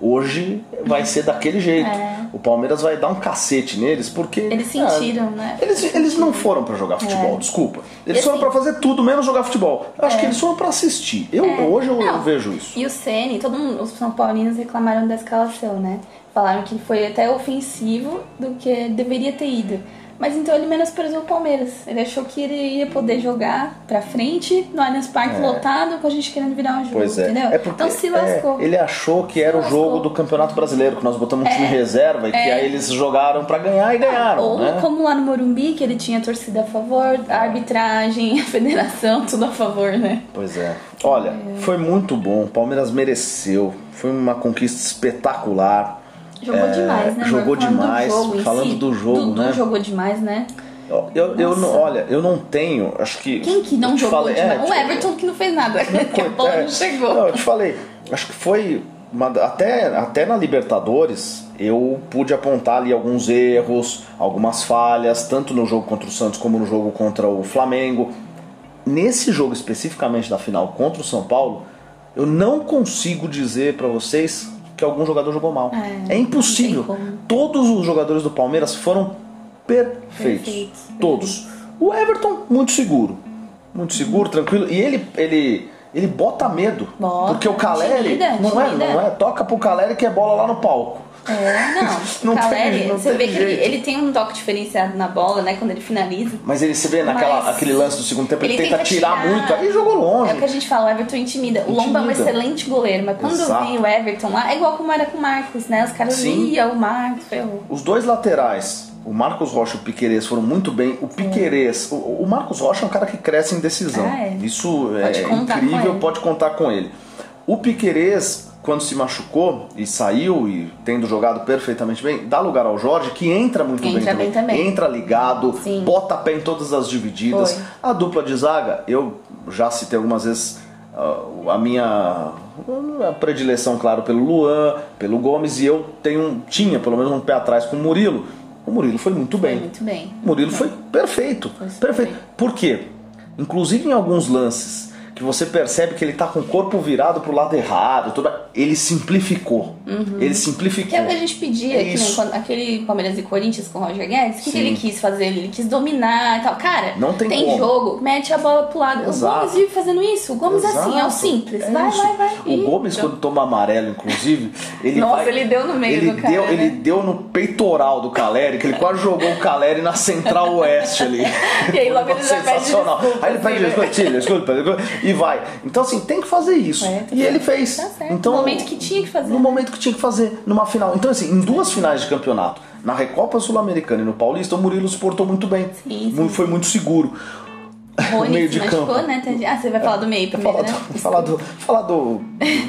[SPEAKER 1] hoje vai ser daquele jeito.
[SPEAKER 2] É.
[SPEAKER 1] O Palmeiras vai dar um cacete neles porque
[SPEAKER 2] Eles
[SPEAKER 1] ah,
[SPEAKER 2] sentiram, né?
[SPEAKER 1] Eles, eles não foram pra jogar futebol,
[SPEAKER 2] É.
[SPEAKER 1] desculpa. Eles foram pra fazer tudo menos jogar futebol. Eu acho que eles foram pra assistir. Eu, hoje eu, eu
[SPEAKER 2] É.
[SPEAKER 1] Vejo isso.
[SPEAKER 2] E o Ceni, todo mundo, os São Paulinos reclamaram da escalação, né? Falaram que foi até ofensivo do que deveria ter ido. Mas então ele menosprezou o Palmeiras. Ele achou que ele ia poder jogar pra frente no Allianz Parque
[SPEAKER 1] É.
[SPEAKER 2] lotado com a gente querendo virar um jogo,
[SPEAKER 1] Pois é.
[SPEAKER 2] entendeu?
[SPEAKER 1] é porque,
[SPEAKER 2] então se lascou.
[SPEAKER 1] é, ele achou que era o
[SPEAKER 2] lascou.
[SPEAKER 1] jogo do Campeonato Brasileiro, que nós botamos um time
[SPEAKER 2] É.
[SPEAKER 1] reserva e que
[SPEAKER 2] É.
[SPEAKER 1] aí eles jogaram pra ganhar e ganharam.
[SPEAKER 2] Ou
[SPEAKER 1] né?
[SPEAKER 2] como lá no Morumbi, que ele tinha torcida a favor, a arbitragem, a federação, tudo a favor, né?
[SPEAKER 1] Pois é. Olha, foi muito bom. O Palmeiras mereceu. Foi uma conquista espetacular.
[SPEAKER 2] Jogou
[SPEAKER 1] É,
[SPEAKER 2] demais, né?
[SPEAKER 1] jogou
[SPEAKER 2] Falando
[SPEAKER 1] demais.
[SPEAKER 2] Do jogo
[SPEAKER 1] Falando
[SPEAKER 2] si,
[SPEAKER 1] do jogo,
[SPEAKER 2] Dudu
[SPEAKER 1] né?
[SPEAKER 2] jogou demais, né?
[SPEAKER 1] Eu, eu, eu não, olha, eu não tenho, acho que.
[SPEAKER 2] Quem que não jogou
[SPEAKER 1] falei-
[SPEAKER 2] demais?
[SPEAKER 1] é,
[SPEAKER 2] o
[SPEAKER 1] tipo,
[SPEAKER 2] Everton que não fez nada. que a bola
[SPEAKER 1] É,
[SPEAKER 2] não chegou.
[SPEAKER 1] Não, eu te falei, acho que foi. até, até na Libertadores eu pude apontar ali alguns erros, algumas falhas, tanto no jogo contra o Santos como no jogo contra o Flamengo. Nesse jogo especificamente da final contra o São Paulo, eu não consigo dizer pra vocês que algum jogador jogou mal.
[SPEAKER 2] É,
[SPEAKER 1] É, impossível. Todos os jogadores do Palmeiras foram perfeitos.
[SPEAKER 2] Perfeitos,
[SPEAKER 1] Todos. O Everton, muito seguro. Muito seguro, tranquilo. E ele, ele, ele bota medo.
[SPEAKER 2] Bota,
[SPEAKER 1] porque o Caleri.
[SPEAKER 2] intimida,
[SPEAKER 1] não, é, não é? Toca pro Caleri que é bola lá no palco.
[SPEAKER 2] É, não.
[SPEAKER 1] Não
[SPEAKER 2] o
[SPEAKER 1] tem-
[SPEAKER 2] Caleri,
[SPEAKER 1] não
[SPEAKER 2] você
[SPEAKER 1] tem
[SPEAKER 2] vê que ele,
[SPEAKER 1] jeito.
[SPEAKER 2] ele tem um toque diferenciado na bola, né? Quando ele finaliza.
[SPEAKER 1] Mas ele se vê naquela,
[SPEAKER 2] Mas
[SPEAKER 1] aquele lance do segundo tempo, ele,
[SPEAKER 2] ele
[SPEAKER 1] tenta,
[SPEAKER 2] tenta
[SPEAKER 1] tirar,
[SPEAKER 2] tirar.
[SPEAKER 1] muito, aí jogou longe.
[SPEAKER 2] É o que a gente fala, o Everton intimida. O Lomba é um excelente goleiro, mas quando
[SPEAKER 1] Exato.
[SPEAKER 2] vem o Everton lá, é igual como era com o Marcos, né? Os caras liam o Marcos, ferrou.
[SPEAKER 1] Os dois laterais, o Marcos Rocha e o Piquerez foram muito bem. O Piquerez, o, o Marcos Rocha é um cara que cresce em decisão.
[SPEAKER 2] Ah, é.
[SPEAKER 1] Isso
[SPEAKER 2] Pode
[SPEAKER 1] é incrível, pode contar com ele. O Piquerez, quando se machucou e saiu e tendo jogado perfeitamente bem, dá lugar ao Jorge, que entra muito
[SPEAKER 2] Entra
[SPEAKER 1] bem,
[SPEAKER 2] bem também.
[SPEAKER 1] Entra ligado,
[SPEAKER 2] Sim.
[SPEAKER 1] bota pé em todas as divididas.
[SPEAKER 2] Foi.
[SPEAKER 1] A dupla de zaga, eu já citei algumas vezes ah, a minha a predileção, claro, pelo Luan, pelo Gomes, e eu tenho, tinha pelo menos um pé atrás com o Murilo. O Murilo foi muito
[SPEAKER 2] Foi
[SPEAKER 1] bem.
[SPEAKER 2] muito bem.
[SPEAKER 1] O Murilo foi perfeito.
[SPEAKER 2] Foi
[SPEAKER 1] perfeito.
[SPEAKER 2] bem.
[SPEAKER 1] Por quê? Inclusive em alguns lances que você percebe que ele tá com o corpo virado pro lado errado, ele simplificou. Ele simplificou.
[SPEAKER 2] Que é o que a gente pedia,
[SPEAKER 1] É
[SPEAKER 2] aquele Palmeiras e Corinthians com o Roger Guedes, o que, que ele quis fazer? Ele quis dominar e tal. Cara,
[SPEAKER 1] Não tem como.
[SPEAKER 2] jogo, mete a bola pro lado.
[SPEAKER 1] Exato.
[SPEAKER 2] O Gomes vive fazendo isso. O Gomes é assim, é o
[SPEAKER 1] Exato.
[SPEAKER 2] simples.
[SPEAKER 1] É
[SPEAKER 2] vai,
[SPEAKER 1] isso.
[SPEAKER 2] vai, vai.
[SPEAKER 1] O Gomes, quando toma amarelo, inclusive, ele
[SPEAKER 2] Nossa,
[SPEAKER 1] vai-
[SPEAKER 2] ele deu no meio
[SPEAKER 1] ele
[SPEAKER 2] do cara,
[SPEAKER 1] Deu,
[SPEAKER 2] né?
[SPEAKER 1] Ele deu no peitoral do Caleri, que ele quase jogou o Caleri na central oeste ali.
[SPEAKER 2] E aí logo ele já pede
[SPEAKER 1] Sensacional.
[SPEAKER 2] desculpa,
[SPEAKER 1] Aí ele pede
[SPEAKER 2] assim, né?
[SPEAKER 1] desculpa, desculpa, e vai. Então, assim, tem que fazer isso.
[SPEAKER 2] É,
[SPEAKER 1] e ele
[SPEAKER 2] certo.
[SPEAKER 1] fez.
[SPEAKER 2] Tá.
[SPEAKER 1] Então,
[SPEAKER 2] No momento que tinha que fazer.
[SPEAKER 1] No momento que tinha que fazer, numa final. Então, assim, em duas finais de campeonato, na Recopa Sul-Americana e no Paulista, o Murilo se portou muito bem.
[SPEAKER 2] Sim, sim.
[SPEAKER 1] Foi muito seguro.
[SPEAKER 2] Rony
[SPEAKER 1] meio de
[SPEAKER 2] machucou,
[SPEAKER 1] campo.
[SPEAKER 2] né? Ah, você vai falar do meio primeiro,
[SPEAKER 1] falar,
[SPEAKER 2] né?
[SPEAKER 1] do, falar, do, falar do,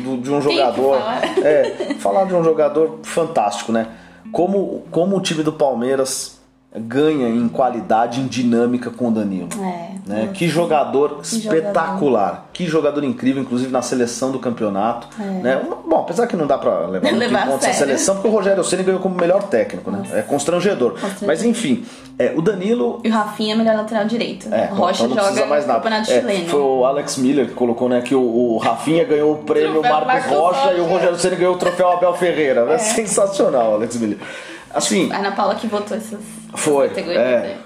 [SPEAKER 1] do- de um jogador.
[SPEAKER 2] falar.
[SPEAKER 1] É, falar de um jogador fantástico, né? Como, como o time do Palmeiras ganha em qualidade, em dinâmica com o Danilo.
[SPEAKER 2] É.
[SPEAKER 1] Né? Que jogador
[SPEAKER 2] Que
[SPEAKER 1] espetacular, que jogador incrível, inclusive na seleção do campeonato. Né? Bom, apesar que não dá pra levar muito em
[SPEAKER 2] É. Levar a
[SPEAKER 1] conta essa seleção, porque o Rogério Ceni ganhou como melhor técnico, né? É constrangedor. Mas enfim, é, o Danilo
[SPEAKER 2] E o Rafinha é melhor lateral direito.
[SPEAKER 1] é,
[SPEAKER 2] o Rocha
[SPEAKER 1] então
[SPEAKER 2] joga
[SPEAKER 1] mais nada.
[SPEAKER 2] campeonato
[SPEAKER 1] É,
[SPEAKER 2] chileno.
[SPEAKER 1] foi o Alex Miller que colocou, né, que o, o Rafinha ganhou o prêmio
[SPEAKER 2] Troféu
[SPEAKER 1] Marcos,
[SPEAKER 2] Marcos
[SPEAKER 1] Rocha, e o
[SPEAKER 2] Rocha.
[SPEAKER 1] Rogério Ceni ganhou o troféu Abel Ferreira. É. sensacional, Alex Miller. Assim,
[SPEAKER 2] A Ana Paula que votou essas
[SPEAKER 1] foi.
[SPEAKER 2] categorias.
[SPEAKER 1] É,
[SPEAKER 2] né?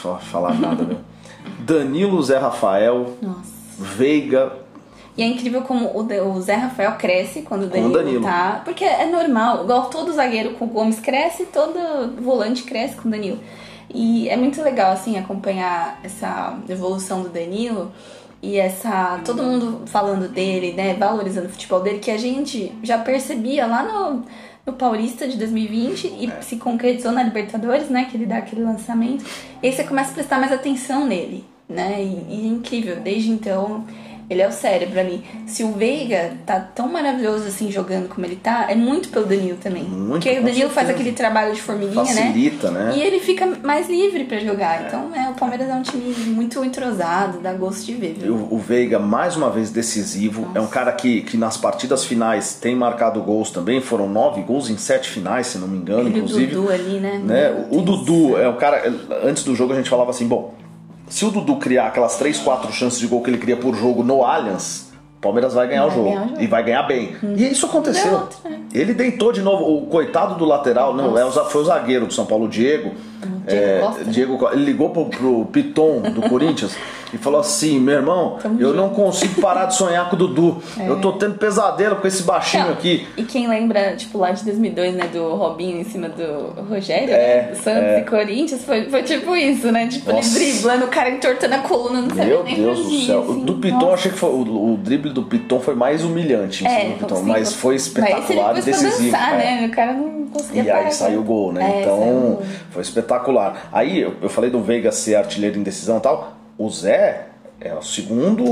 [SPEAKER 1] só falar nada, meu. Danilo Zé Rafael,
[SPEAKER 2] Nossa.
[SPEAKER 1] Veiga.
[SPEAKER 2] E é incrível como o, Zé Rafael cresce quando o Danilo,
[SPEAKER 1] Danilo.
[SPEAKER 2] tá. Porque é normal, igual todo zagueiro com o Gomes cresce, todo volante cresce com o Danilo. E é muito legal, assim, acompanhar essa evolução do Danilo e essa. todo mundo falando dele, né? Valorizando o futebol dele, que a gente já percebia lá no, no Paulista de 2020 e se concretizou na Libertadores, né? Que ele dá aquele lançamento. E aí você começa a prestar mais atenção nele, né? E, e é incrível, desde então. Ele é o sério pra mim. Se o Veiga tá tão maravilhoso assim jogando como ele tá, é muito pelo Danilo também.
[SPEAKER 1] Muito,
[SPEAKER 2] Porque o Danilo faz aquele trabalho de formiguinha,
[SPEAKER 1] Facilita, né?
[SPEAKER 2] E ele fica mais livre pra jogar. Então, é, o Palmeiras é um time muito entrosado, dá gosto de ver, viu?
[SPEAKER 1] O, o Veiga, mais uma vez decisivo, é um cara que, que nas partidas finais tem marcado gols também. Foram nove gols em sete finais, se não me engano,
[SPEAKER 2] Ele e o
[SPEAKER 1] inclusive.
[SPEAKER 2] Dudu ali, né?
[SPEAKER 1] né? O. Dudu é o cara. Antes do jogo a gente falava assim: bom, se o Dudu criar aquelas 3, 4 chances de gol que ele cria por jogo no Allianz, o Palmeiras vai ganhar,
[SPEAKER 2] Vai
[SPEAKER 1] o, jogo,
[SPEAKER 2] ganhar o jogo.
[SPEAKER 1] E vai ganhar bem. E isso aconteceu.
[SPEAKER 2] Outro, né?
[SPEAKER 1] Ele deitou de novo. O coitado do lateral, não, é foi o zagueiro do São Paulo, o Diego.
[SPEAKER 2] Diego
[SPEAKER 1] É,
[SPEAKER 2] Costa, né?
[SPEAKER 1] Diego ele ligou pro, pro Piton do Corinthians e falou assim: meu irmão, eu
[SPEAKER 2] junto."
[SPEAKER 1] não consigo parar de sonhar com o Dudu. Eu tô tendo pesadelo com esse baixinho
[SPEAKER 2] Não,
[SPEAKER 1] aqui.
[SPEAKER 2] E quem lembra, tipo, lá de 2002, né, do Robinho em cima do Rogério,
[SPEAKER 1] É,
[SPEAKER 2] né, Santos e Corinthians, foi, foi tipo isso, né? Tipo,
[SPEAKER 1] Nossa.
[SPEAKER 2] ele driblando, o cara entortando a coluna, não sabia
[SPEAKER 1] Meu
[SPEAKER 2] nem
[SPEAKER 1] Deus do céu.
[SPEAKER 2] assim.
[SPEAKER 1] Do Piton,
[SPEAKER 2] Nossa.
[SPEAKER 1] achei que foi, o, o drible do Piton foi mais humilhante em cima
[SPEAKER 2] É,
[SPEAKER 1] do Piton,
[SPEAKER 2] sim,
[SPEAKER 1] mas foi espetacular e decisivo.
[SPEAKER 2] dançar,
[SPEAKER 1] é.
[SPEAKER 2] né? O cara não conseguia
[SPEAKER 1] E
[SPEAKER 2] parar.
[SPEAKER 1] aí saiu o gol, né?
[SPEAKER 2] É, saiu o
[SPEAKER 1] então
[SPEAKER 2] gol.
[SPEAKER 1] foi espetacular. Aí eu, eu falei do Veiga ser artilheiro em decisão e tal. O Zé é o segundo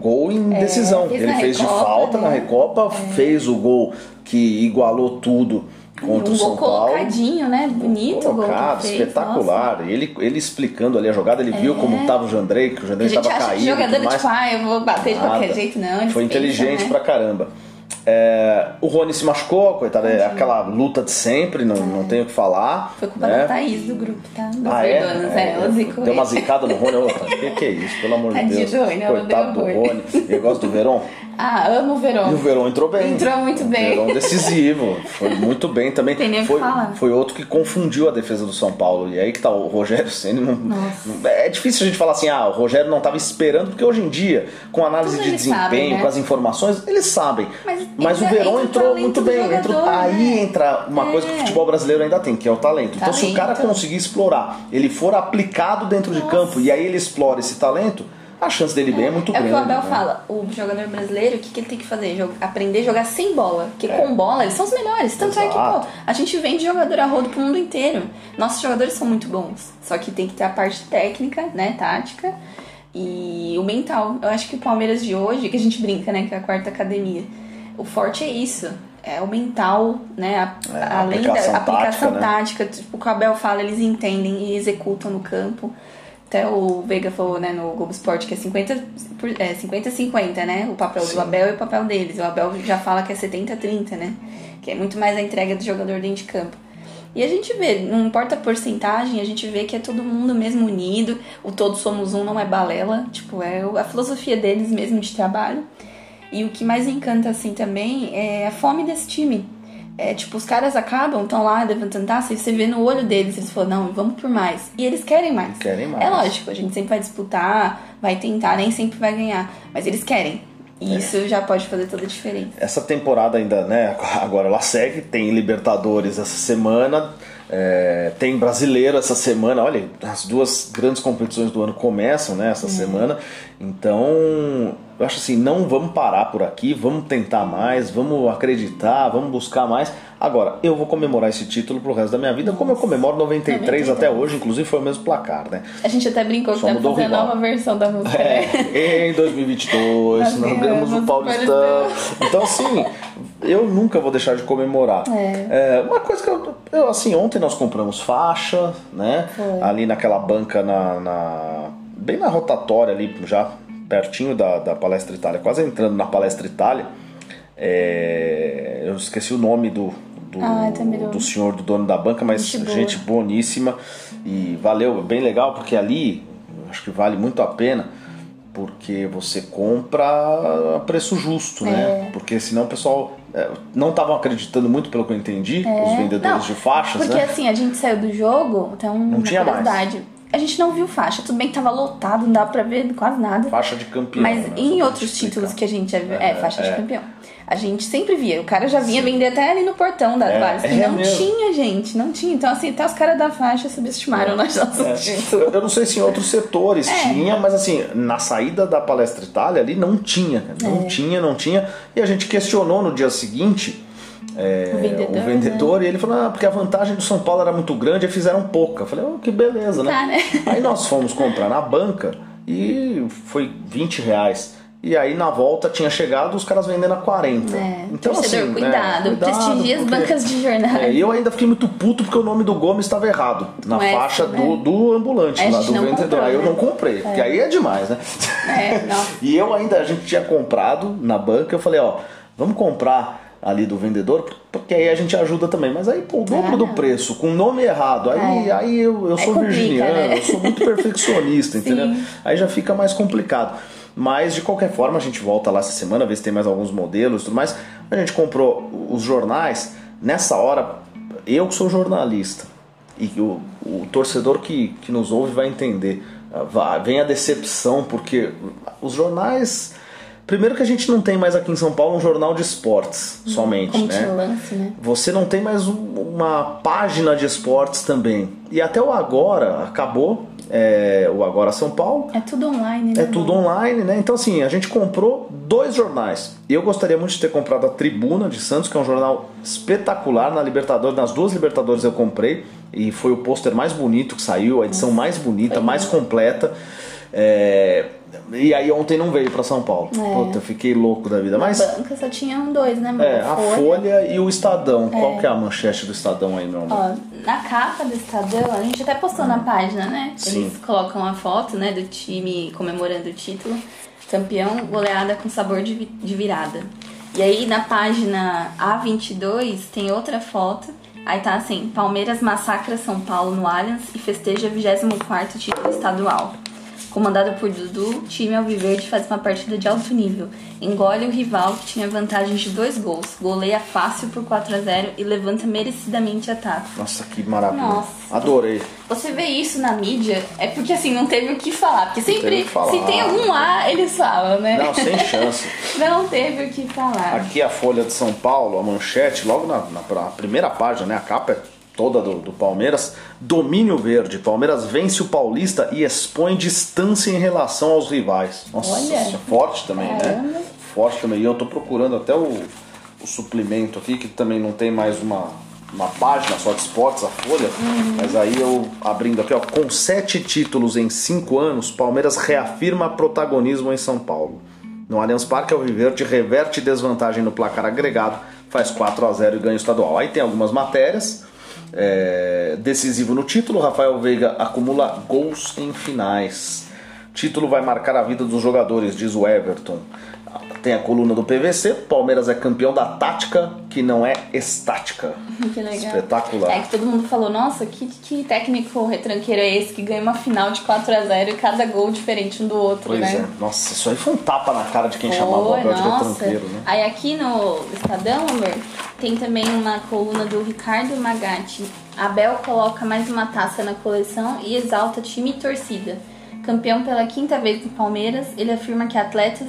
[SPEAKER 1] gol em decisão.
[SPEAKER 2] fez
[SPEAKER 1] Ele
[SPEAKER 2] na
[SPEAKER 1] fez de
[SPEAKER 2] Recopa,
[SPEAKER 1] falta na
[SPEAKER 2] né?
[SPEAKER 1] Recopa, fez o gol que igualou tudo contra
[SPEAKER 2] um
[SPEAKER 1] o São
[SPEAKER 2] gol
[SPEAKER 1] Paulo.
[SPEAKER 2] colocadinho, né? Bonito o gol
[SPEAKER 1] Colocado,
[SPEAKER 2] fez.
[SPEAKER 1] espetacular. Ele, ele explicando ali a jogada, ele viu como tava o Jandrei, que o Jandrei estava caído.
[SPEAKER 2] jogador é tipo, ah, eu vou bater de qualquer
[SPEAKER 1] Nada.
[SPEAKER 2] jeito, não.
[SPEAKER 1] Foi
[SPEAKER 2] pensam,
[SPEAKER 1] inteligente
[SPEAKER 2] né?
[SPEAKER 1] pra caramba. É, o Rony se machucou, coitado, é aquela luta de sempre, não, não tenho o que falar.
[SPEAKER 2] Foi culpa
[SPEAKER 1] né?
[SPEAKER 2] da Thaís do grupo, tá? Das
[SPEAKER 1] Ah, é?
[SPEAKER 2] Verdonas, é, ela zicou
[SPEAKER 1] Deu uma zicada no Rony. O que, que é isso, pelo amor de Deus?
[SPEAKER 2] Rony,
[SPEAKER 1] Coitado do. Rony. Ele gosta do Verón?
[SPEAKER 2] Ah, amo o Verão.
[SPEAKER 1] E o Verão entrou bem.
[SPEAKER 2] Entrou muito bem.
[SPEAKER 1] Verão decisivo. Foi muito bem também.
[SPEAKER 2] Tem nem o que
[SPEAKER 1] foi,
[SPEAKER 2] falar.
[SPEAKER 1] foi outro que confundiu a defesa do São Paulo. E aí que tá o Rogério Ceni não, não- É difícil a gente falar assim, ah, o Rogério não tava esperando, porque hoje em dia, com análise
[SPEAKER 2] Tudo
[SPEAKER 1] de desempenho,
[SPEAKER 2] sabem, né?
[SPEAKER 1] com as informações, eles sabem.
[SPEAKER 2] Mas
[SPEAKER 1] Mas o
[SPEAKER 2] entra-
[SPEAKER 1] Verão
[SPEAKER 2] entra o
[SPEAKER 1] entrou
[SPEAKER 2] talento
[SPEAKER 1] muito bem.
[SPEAKER 2] jogador,
[SPEAKER 1] entrou- aí
[SPEAKER 2] né?
[SPEAKER 1] entra uma coisa que o
[SPEAKER 2] É.
[SPEAKER 1] futebol brasileiro ainda tem, que é o talento. Então, se o cara
[SPEAKER 2] Talento.
[SPEAKER 1] conseguir explorar, ele for aplicado dentro de campo e aí ele explora esse talento, a chance dele bem é muito
[SPEAKER 2] É o
[SPEAKER 1] grande.
[SPEAKER 2] que o Abel
[SPEAKER 1] né?
[SPEAKER 2] fala, o jogador brasileiro, o que, que ele tem que fazer? Aprender a jogar sem bola. Porque
[SPEAKER 1] É.
[SPEAKER 2] com bola eles são os melhores. Tanto é que, pô,
[SPEAKER 1] Exato.
[SPEAKER 2] a gente vende jogador a rodo pro mundo inteiro. Nossos jogadores são muito bons. Só que tem que ter a parte técnica, né, tática. E o mental. Eu acho que o Palmeiras de hoje, que a gente brinca, né, que é a quarta academia. O forte é isso. É o mental, né? a-
[SPEAKER 1] É, a
[SPEAKER 2] além
[SPEAKER 1] aplicação
[SPEAKER 2] da aplicação
[SPEAKER 1] tática, né?
[SPEAKER 2] tática, tipo, o que o Abel fala, eles entendem e executam no campo. Até o Veiga falou, né, no Globo Esporte que é 50 por- é 50-50, né? O papel
[SPEAKER 1] Sim.
[SPEAKER 2] do Abel e o papel deles. O Abel já fala que é 70-30, né? Que é muito mais a entrega do jogador dentro de campo. E a gente vê, não importa a porcentagem, a gente vê que é todo mundo mesmo unido. O todos somos um não é balela, tipo, é a filosofia deles mesmo de trabalho. E o que mais encanta, assim, também é a fome desse time. É, tipo, os caras acabam, estão lá levantando taça e você vê no olho deles, eles falam, não, vamos por mais. E eles querem mais.
[SPEAKER 1] Querem mais.
[SPEAKER 2] É lógico, a gente sempre vai disputar, vai tentar, nem sempre vai ganhar. Mas eles querem. E
[SPEAKER 1] É.
[SPEAKER 2] isso já pode fazer toda a diferença.
[SPEAKER 1] Essa temporada ainda, né? Agora ela segue, tem Libertadores essa semana, é, tem Brasileiro essa semana. Olha, as duas grandes competições do ano começam, né? Essa semana. Então, eu acho assim, não vamos parar por aqui, vamos tentar mais, vamos acreditar, vamos buscar mais. Agora, eu vou comemorar esse título pro resto da minha vida, como eu comemoro 93 até
[SPEAKER 2] 93.
[SPEAKER 1] hoje, inclusive foi o mesmo placar, né?
[SPEAKER 2] A gente até brincou que tá fazendo a
[SPEAKER 1] rival.
[SPEAKER 2] nova versão da música, né?
[SPEAKER 1] É, em 2022,
[SPEAKER 2] Nós
[SPEAKER 1] ganhamos o Paulistão. Então, assim, eu nunca vou deixar de comemorar. É, uma coisa que eu, eu, assim, ontem nós compramos faixa, né?
[SPEAKER 2] Foi.
[SPEAKER 1] Ali naquela banca, na, na- bem na rotatória ali, já pertinho da, da Palestra Itália, quase entrando na Palestra Itália. É, eu esqueci o nome do, do,
[SPEAKER 2] Ah,
[SPEAKER 1] do senhor, do dono da banca, mas
[SPEAKER 2] Gente
[SPEAKER 1] gente boníssima e valeu, bem legal, porque ali acho que vale muito a pena porque você compra a preço justo, né?
[SPEAKER 2] É.
[SPEAKER 1] Porque senão o pessoal é, não estavam acreditando muito, pelo que eu entendi, os vendedores
[SPEAKER 2] É. Não,
[SPEAKER 1] de faixas,
[SPEAKER 2] Porque
[SPEAKER 1] né?
[SPEAKER 2] assim, a gente saiu do jogo, então,
[SPEAKER 1] Não
[SPEAKER 2] uma
[SPEAKER 1] tinha mais.
[SPEAKER 2] A gente não viu faixa. Tudo bem que tava lotado, não dava pra ver quase nada.
[SPEAKER 1] Faixa de campeão.
[SPEAKER 2] Mas
[SPEAKER 1] né?
[SPEAKER 2] Em outros títulos que a gente já viu. É, faixa de
[SPEAKER 1] é.
[SPEAKER 2] campeão. A gente sempre via. O cara já vinha vender até ali no portão das
[SPEAKER 1] É, é
[SPEAKER 2] não
[SPEAKER 1] mesmo.
[SPEAKER 2] tinha, gente. Não tinha. Então, assim, até os caras da faixa subestimaram nós nossos
[SPEAKER 1] É.
[SPEAKER 2] títulos.
[SPEAKER 1] Eu, eu não sei se em outros setores
[SPEAKER 2] É.
[SPEAKER 1] tinha, mas assim, na saída da Palestra Itália ali não tinha, não
[SPEAKER 2] É.
[SPEAKER 1] tinha, não tinha. E a gente questionou no dia seguinte é,
[SPEAKER 2] O vendedor, né?
[SPEAKER 1] o vendedor e ele falou, ah, porque a vantagem do São Paulo era muito grande e fizeram pouca. Eu falei, oh, que beleza, né?
[SPEAKER 2] Tá, né?
[SPEAKER 1] Aí nós fomos comprar na banca e foi 20 reais. E aí na volta tinha chegado os caras vendendo a 40.
[SPEAKER 2] É,
[SPEAKER 1] Então,
[SPEAKER 2] torcedor,
[SPEAKER 1] assim, né,
[SPEAKER 2] cuidado, prestigie as bancas de jornais.
[SPEAKER 1] É, e eu ainda fiquei muito puto porque o nome do Gomes estava errado. Na faixa
[SPEAKER 2] né?
[SPEAKER 1] do, do ambulante,
[SPEAKER 2] É,
[SPEAKER 1] lá do vendedor.
[SPEAKER 2] comprou,
[SPEAKER 1] Aí eu
[SPEAKER 2] né?
[SPEAKER 1] não comprei, porque aí é demais, né?
[SPEAKER 2] É, não.
[SPEAKER 1] e eu ainda, a gente tinha comprado na banca, eu falei, ó, vamos comprar ali do vendedor, porque aí a gente ajuda também. Mas aí, pô, o dobro
[SPEAKER 2] Ah,
[SPEAKER 1] do
[SPEAKER 2] não.
[SPEAKER 1] preço, com nome errado, aí,
[SPEAKER 2] É.
[SPEAKER 1] aí eu, eu sou
[SPEAKER 2] complica,
[SPEAKER 1] virginiano,
[SPEAKER 2] né?
[SPEAKER 1] eu sou muito perfeccionista, entendeu? Aí já fica mais complicado. Mas de qualquer forma, a gente volta lá essa semana, ver se tem mais alguns modelos e tudo mais. A gente comprou os jornais. Nessa hora, eu que sou jornalista, e o, o torcedor que, que nos ouve vai entender. Ah, Vem a decepção, porque os jornais. Primeiro que a gente não tem mais aqui em São Paulo um jornal de esportes somente,
[SPEAKER 2] Como
[SPEAKER 1] né?
[SPEAKER 2] lance, né?
[SPEAKER 1] Você não tem mais um- uma página de esportes também. E até o Agora acabou, é, o Agora São Paulo.
[SPEAKER 2] É tudo online, né?
[SPEAKER 1] É tudo online, né? Então, assim, a gente comprou dois jornais. Eu gostaria muito de ter comprado a Tribuna de Santos, que é um jornal espetacular na Libertadores. Nas duas Libertadores eu comprei e foi o pôster mais bonito que saiu, a edição mais bonita, mais completa. É, E aí ontem não veio para São Paulo.
[SPEAKER 2] É.
[SPEAKER 1] Puta, eu fiquei louco da vida. Mas
[SPEAKER 2] banca só tinham dois, né, mano?
[SPEAKER 1] é, a Folha e o Estadão. Qual que é a manchete do Estadão aí, meu amor?
[SPEAKER 2] Ó, na capa do Estadão, a gente até postou na página, né?
[SPEAKER 1] Sim.
[SPEAKER 2] Eles colocam a foto, né, do time comemorando o título. Campeão, goleada com sabor de, de virada. E aí na página A22 tem outra foto. Aí tá assim, Palmeiras massacra São Paulo no Allianz e festeja 24º título estadual. Comandado por Dudu, o time Alviverde faz uma partida de alto nível. Engole o rival que tinha vantagem de dois gols, goleia fácil por 4 a 0 e levanta merecidamente ataque.
[SPEAKER 1] Nossa, que maravilha.
[SPEAKER 2] Nossa.
[SPEAKER 1] Adorei.
[SPEAKER 2] Você vê isso na mídia, é porque assim, não teve o que falar. Porque sempre,
[SPEAKER 1] falar.
[SPEAKER 2] se tem algum A, eles falam, né?
[SPEAKER 1] Não, sem chance.
[SPEAKER 2] Não teve o que falar.
[SPEAKER 1] Aqui a Folha de São Paulo, a manchete, logo na, na pra- primeira página, né? A capa é toda do, do Palmeiras. Domínio verde. Palmeiras vence o Paulista e expõe distância em relação aos rivais. Nossa,
[SPEAKER 2] Olha.
[SPEAKER 1] é forte também,
[SPEAKER 2] Caramba.
[SPEAKER 1] né? Forte também. E eu tô procurando até o, o suplemento aqui, que também não tem mais uma, uma página só de esportes, a Folha. Mas aí eu abrindo aqui, ó, com sete títulos em cinco anos, Palmeiras reafirma protagonismo em São Paulo. No Allianz Parque, o Viverde reverte desvantagem no placar agregado, faz 4 a 0 e ganha o estadual. Aí tem algumas matérias. É, decisivo no título, Rafael Veiga acumula gols em finais. Título vai marcar a vida dos jogadores, diz o Everton. Tem a coluna do PVC, Palmeiras é campeão da tática que não é estática.
[SPEAKER 2] Que legal.
[SPEAKER 1] Espetacular.
[SPEAKER 2] É que todo mundo falou, nossa, que, que técnico retranqueiro é esse que ganha uma final de 4 a 0 e cada gol diferente um do outro,
[SPEAKER 1] Pois
[SPEAKER 2] né?
[SPEAKER 1] é. Nossa, isso aí foi um tapa na cara de quem chamava o Abel de retranqueiro, né?
[SPEAKER 2] Aí aqui no Estadão, amor, tem também uma coluna do Ricardo Magatti. Abel coloca mais uma taça na coleção e exalta time e torcida. Campeão pela quinta vez do Palmeiras, ele afirma que atletas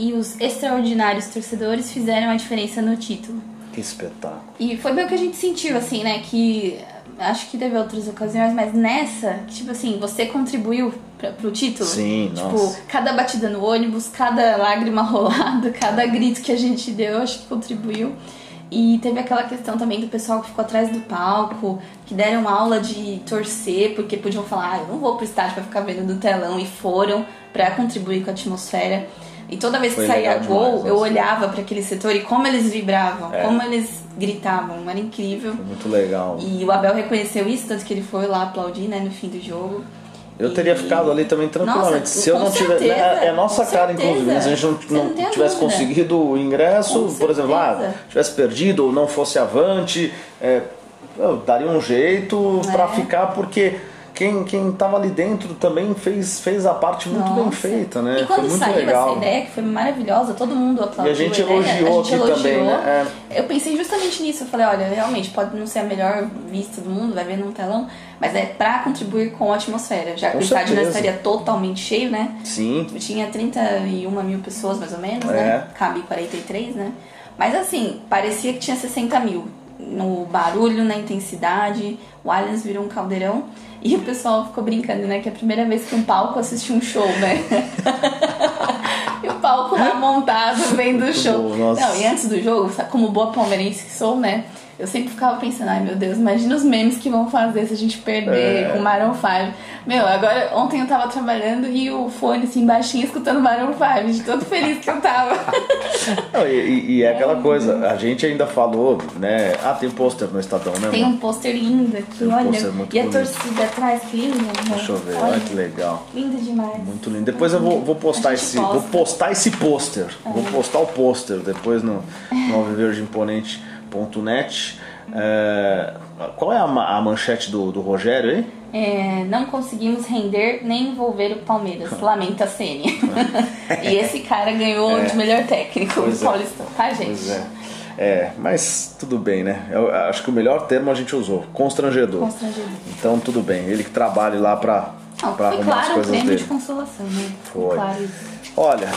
[SPEAKER 2] e os extraordinários torcedores fizeram a diferença no título.
[SPEAKER 1] Que espetáculo.
[SPEAKER 2] E foi bem o que a gente sentiu, assim, né? Que acho que teve outras ocasiões, mas nessa, tipo assim, você contribuiu pra, pro título.
[SPEAKER 1] Sim,
[SPEAKER 2] tipo,
[SPEAKER 1] nossa.
[SPEAKER 2] cada batida no ônibus, cada lágrima rolada, cada grito que a gente deu, acho que contribuiu. E teve aquela questão também do pessoal que ficou atrás do palco, que deram aula de torcer, porque podiam falar, ah, eu não vou pro estádio pra ficar vendo do telão, e foram pra contribuir com a atmosfera. E toda vez que
[SPEAKER 1] Foi
[SPEAKER 2] saía gol,
[SPEAKER 1] demais,
[SPEAKER 2] eu olhava pra aquele setor e como eles vibravam,
[SPEAKER 1] É.
[SPEAKER 2] como eles gritavam, era incrível.
[SPEAKER 1] Foi muito legal.
[SPEAKER 2] E o Abel reconheceu isso, tanto que ele foi lá aplaudir, né, no fim do jogo.
[SPEAKER 1] Eu teria
[SPEAKER 2] E-
[SPEAKER 1] tivesse ali também tranquilamente.
[SPEAKER 2] Nossa,
[SPEAKER 1] Se eu não tivesse.
[SPEAKER 2] certeza,
[SPEAKER 1] É, é nossa cara,
[SPEAKER 2] certeza.
[SPEAKER 1] inclusive. né? Se a gente não,
[SPEAKER 2] não
[SPEAKER 1] não tivesse
[SPEAKER 2] dúvida.
[SPEAKER 1] conseguido o ingresso,
[SPEAKER 2] Com
[SPEAKER 1] por exemplo, lá,
[SPEAKER 2] certeza.
[SPEAKER 1] tivesse perdido ou não fosse avante, é, eu daria um jeito
[SPEAKER 2] É.
[SPEAKER 1] pra ficar, porque quem, quem tava ali dentro também fez, fez a parte muito bem
[SPEAKER 2] Nossa.
[SPEAKER 1] feita, né?
[SPEAKER 2] E quando
[SPEAKER 1] foi muito
[SPEAKER 2] saiu
[SPEAKER 1] legal.
[SPEAKER 2] essa ideia, que foi maravilhosa, todo mundo aplaudiu
[SPEAKER 1] E a gente
[SPEAKER 2] ideia,
[SPEAKER 1] elogiou
[SPEAKER 2] a gente
[SPEAKER 1] aqui
[SPEAKER 2] elogiou.
[SPEAKER 1] também, né?
[SPEAKER 2] Eu pensei justamente nisso, eu falei, olha, realmente pode não ser a melhor vista do mundo, vai ver num telão, mas é pra contribuir com a atmosfera, já que o estádio não estaria totalmente cheio, né?
[SPEAKER 1] Sim,
[SPEAKER 2] Tinha 31 mil pessoas, mais ou menos,
[SPEAKER 1] É.
[SPEAKER 2] né? Cabe 43, né? Mas assim, parecia que tinha 60 mil. No barulho, na intensidade, o Allianz virou um caldeirão. E o pessoal ficou brincando, né? Que é a primeira vez que um palco assistiu um show, né? e o palco lá montado, vendo o show.
[SPEAKER 1] bom.
[SPEAKER 2] Não, e antes do jogo, como boa palmeirense que sou, né? Eu sempre ficava pensando, ai meu Deus, imagina os memes que vão fazer se a gente perder
[SPEAKER 1] É.
[SPEAKER 2] com Maroon 5. Meu, agora, ontem eu tava trabalhando e o fone assim baixinho escutando Maroon 5, de tão feliz que eu tava.
[SPEAKER 1] Não, e, e- é aquela coisa, a gente ainda falou, né? Ah, tem pôster no Estadão, né?
[SPEAKER 2] Tem um pôster lindo aqui,
[SPEAKER 1] um
[SPEAKER 2] olha. e a
[SPEAKER 1] bonito.
[SPEAKER 2] torcida atrás, que linda. amor.
[SPEAKER 1] Deixa eu ver,
[SPEAKER 2] Olha,
[SPEAKER 1] olha que legal.
[SPEAKER 2] Lindo demais.
[SPEAKER 1] Muito lindo. Depois eu vou, vou postar esse,
[SPEAKER 2] posta.
[SPEAKER 1] vou postar esse pôster. Vou postar o pôster depois no, no alviverdeimponente.net. É, qual é a, a manchete do, do Rogério aí?
[SPEAKER 2] É, não conseguimos render nem envolver o Palmeiras. Lamenta a Sênia. e esse cara ganhou de melhor técnico
[SPEAKER 1] É. Pois
[SPEAKER 2] do
[SPEAKER 1] é.
[SPEAKER 2] Paulistão, tá, gente?
[SPEAKER 1] É. É, mas tudo bem, né? Eu acho que o melhor termo a gente usou, constrangedor.
[SPEAKER 2] Constrangedor.
[SPEAKER 1] Então tudo bem, ele que trabalhe lá pra,
[SPEAKER 2] Não,
[SPEAKER 1] pra
[SPEAKER 2] foi
[SPEAKER 1] arrumar as
[SPEAKER 2] claro um
[SPEAKER 1] coisas
[SPEAKER 2] prêmio
[SPEAKER 1] dele.
[SPEAKER 2] de consolação, né?
[SPEAKER 1] Foi.
[SPEAKER 2] Claro isso.
[SPEAKER 1] Olha,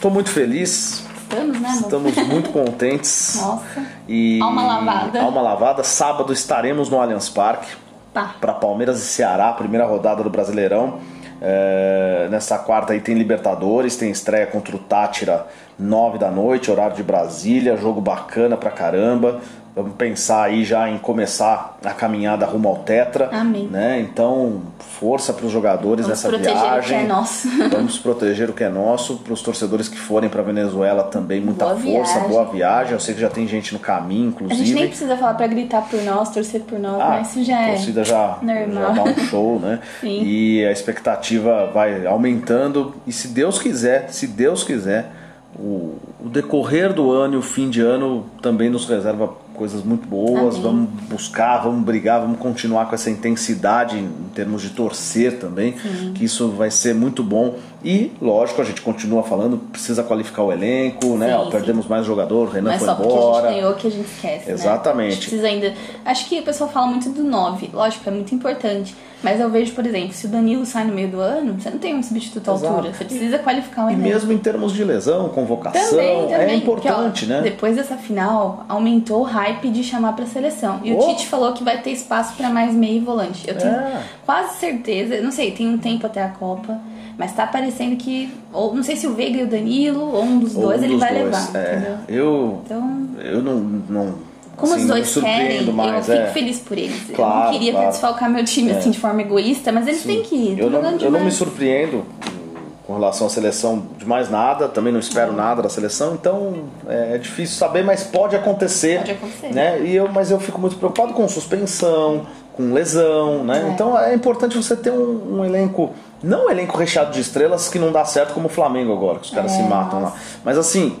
[SPEAKER 1] tô muito feliz,
[SPEAKER 2] Estamos, né, amor?
[SPEAKER 1] estamos muito contentes.
[SPEAKER 2] Nossa.
[SPEAKER 1] E
[SPEAKER 2] Alma lavada.
[SPEAKER 1] Alma lavada. Sábado estaremos no Allianz Parque
[SPEAKER 2] Tá.
[SPEAKER 1] para Palmeiras e Ceará, primeira rodada do Brasileirão. É, nessa quarta aí tem Libertadores, tem estreia contra o Tátira, 9 da noite, horário de Brasília, jogo bacana pra caramba. Vamos pensar aí já em começar a caminhada rumo ao Tetra.
[SPEAKER 2] Amém.
[SPEAKER 1] Né? Então, força para os jogadores
[SPEAKER 2] Vamos
[SPEAKER 1] nessa
[SPEAKER 2] proteger
[SPEAKER 1] viagem.
[SPEAKER 2] o que é nosso.
[SPEAKER 1] Vamos proteger o que é nosso. Para os torcedores que forem para Venezuela também, muita
[SPEAKER 2] Boa
[SPEAKER 1] força,
[SPEAKER 2] viagem.
[SPEAKER 1] boa viagem. Eu sei que já tem gente no caminho,
[SPEAKER 2] A gente
[SPEAKER 1] inclusive.
[SPEAKER 2] nem precisa falar pra gritar por nós, torcer por nós,
[SPEAKER 1] Ah,
[SPEAKER 2] mas isso já
[SPEAKER 1] a
[SPEAKER 2] é.
[SPEAKER 1] torcida já,
[SPEAKER 2] normal.
[SPEAKER 1] já dá um show, né?
[SPEAKER 2] Sim.
[SPEAKER 1] E a expectativa vai aumentando. E se Deus quiser, se Deus quiser, o, o decorrer do ano e o fim de ano também nos reserva coisas muito boas,
[SPEAKER 2] Amém.
[SPEAKER 1] vamos buscar, vamos brigar, vamos continuar com essa intensidade em termos de torcer também, que isso vai ser muito bom. E, lógico, a gente continua falando, precisa qualificar o elenco, né?
[SPEAKER 2] Sim,
[SPEAKER 1] Ó,
[SPEAKER 2] sim.
[SPEAKER 1] perdemos mais jogador, o Renan
[SPEAKER 2] é
[SPEAKER 1] foi
[SPEAKER 2] só porque a gente
[SPEAKER 1] embora.
[SPEAKER 2] ganhou que a gente esquece.
[SPEAKER 1] Exatamente.
[SPEAKER 2] Né? A gente precisa ainda. Acho que o pessoal fala muito do 9. Lógico, é muito importante. Mas eu vejo, por exemplo, se o Danilo sai no meio do ano, você não tem um substituto à
[SPEAKER 1] Exato.
[SPEAKER 2] altura. Você precisa qualificar o
[SPEAKER 1] E
[SPEAKER 2] elenco.
[SPEAKER 1] mesmo em termos de lesão, convocação,
[SPEAKER 2] Também, também.
[SPEAKER 1] é importante,
[SPEAKER 2] Porque, ó,
[SPEAKER 1] né?
[SPEAKER 2] Depois dessa final, aumentou o hype de chamar pra seleção. E
[SPEAKER 1] Oh.
[SPEAKER 2] o Tite falou que vai ter espaço pra mais meio e volante. Eu tenho
[SPEAKER 1] É.
[SPEAKER 2] quase certeza, não sei, tem um tempo até a Copa, mas tá parecendo que. Ou não sei se o Veiga e o Danilo, ou um dos
[SPEAKER 1] Ou
[SPEAKER 2] dois,
[SPEAKER 1] um
[SPEAKER 2] ele
[SPEAKER 1] dos
[SPEAKER 2] vai
[SPEAKER 1] dois,
[SPEAKER 2] levar.
[SPEAKER 1] é. Eu,
[SPEAKER 2] Então.
[SPEAKER 1] eu não, não
[SPEAKER 2] Como
[SPEAKER 1] assim,
[SPEAKER 2] os dois querem,
[SPEAKER 1] mais,
[SPEAKER 2] eu fico
[SPEAKER 1] é.
[SPEAKER 2] feliz por eles. eu
[SPEAKER 1] Claro,
[SPEAKER 2] não queria
[SPEAKER 1] claro. É.
[SPEAKER 2] desfalcar meu time assim de forma egoísta, mas eles têm que ir.
[SPEAKER 1] Eu
[SPEAKER 2] Tô
[SPEAKER 1] não, eu não me surpreendo com relação à seleção de mais nada, também não espero nada da seleção, então é, é difícil saber, mas pode acontecer.
[SPEAKER 2] Pode acontecer.
[SPEAKER 1] Né? E eu, mas eu fico muito preocupado com suspensão, com lesão, né?
[SPEAKER 2] É.
[SPEAKER 1] Então é importante você ter um, um elenco, não um elenco recheado de estrelas que não dá certo como o Flamengo agora, que os caras
[SPEAKER 2] É,
[SPEAKER 1] se matam lá. Mas assim,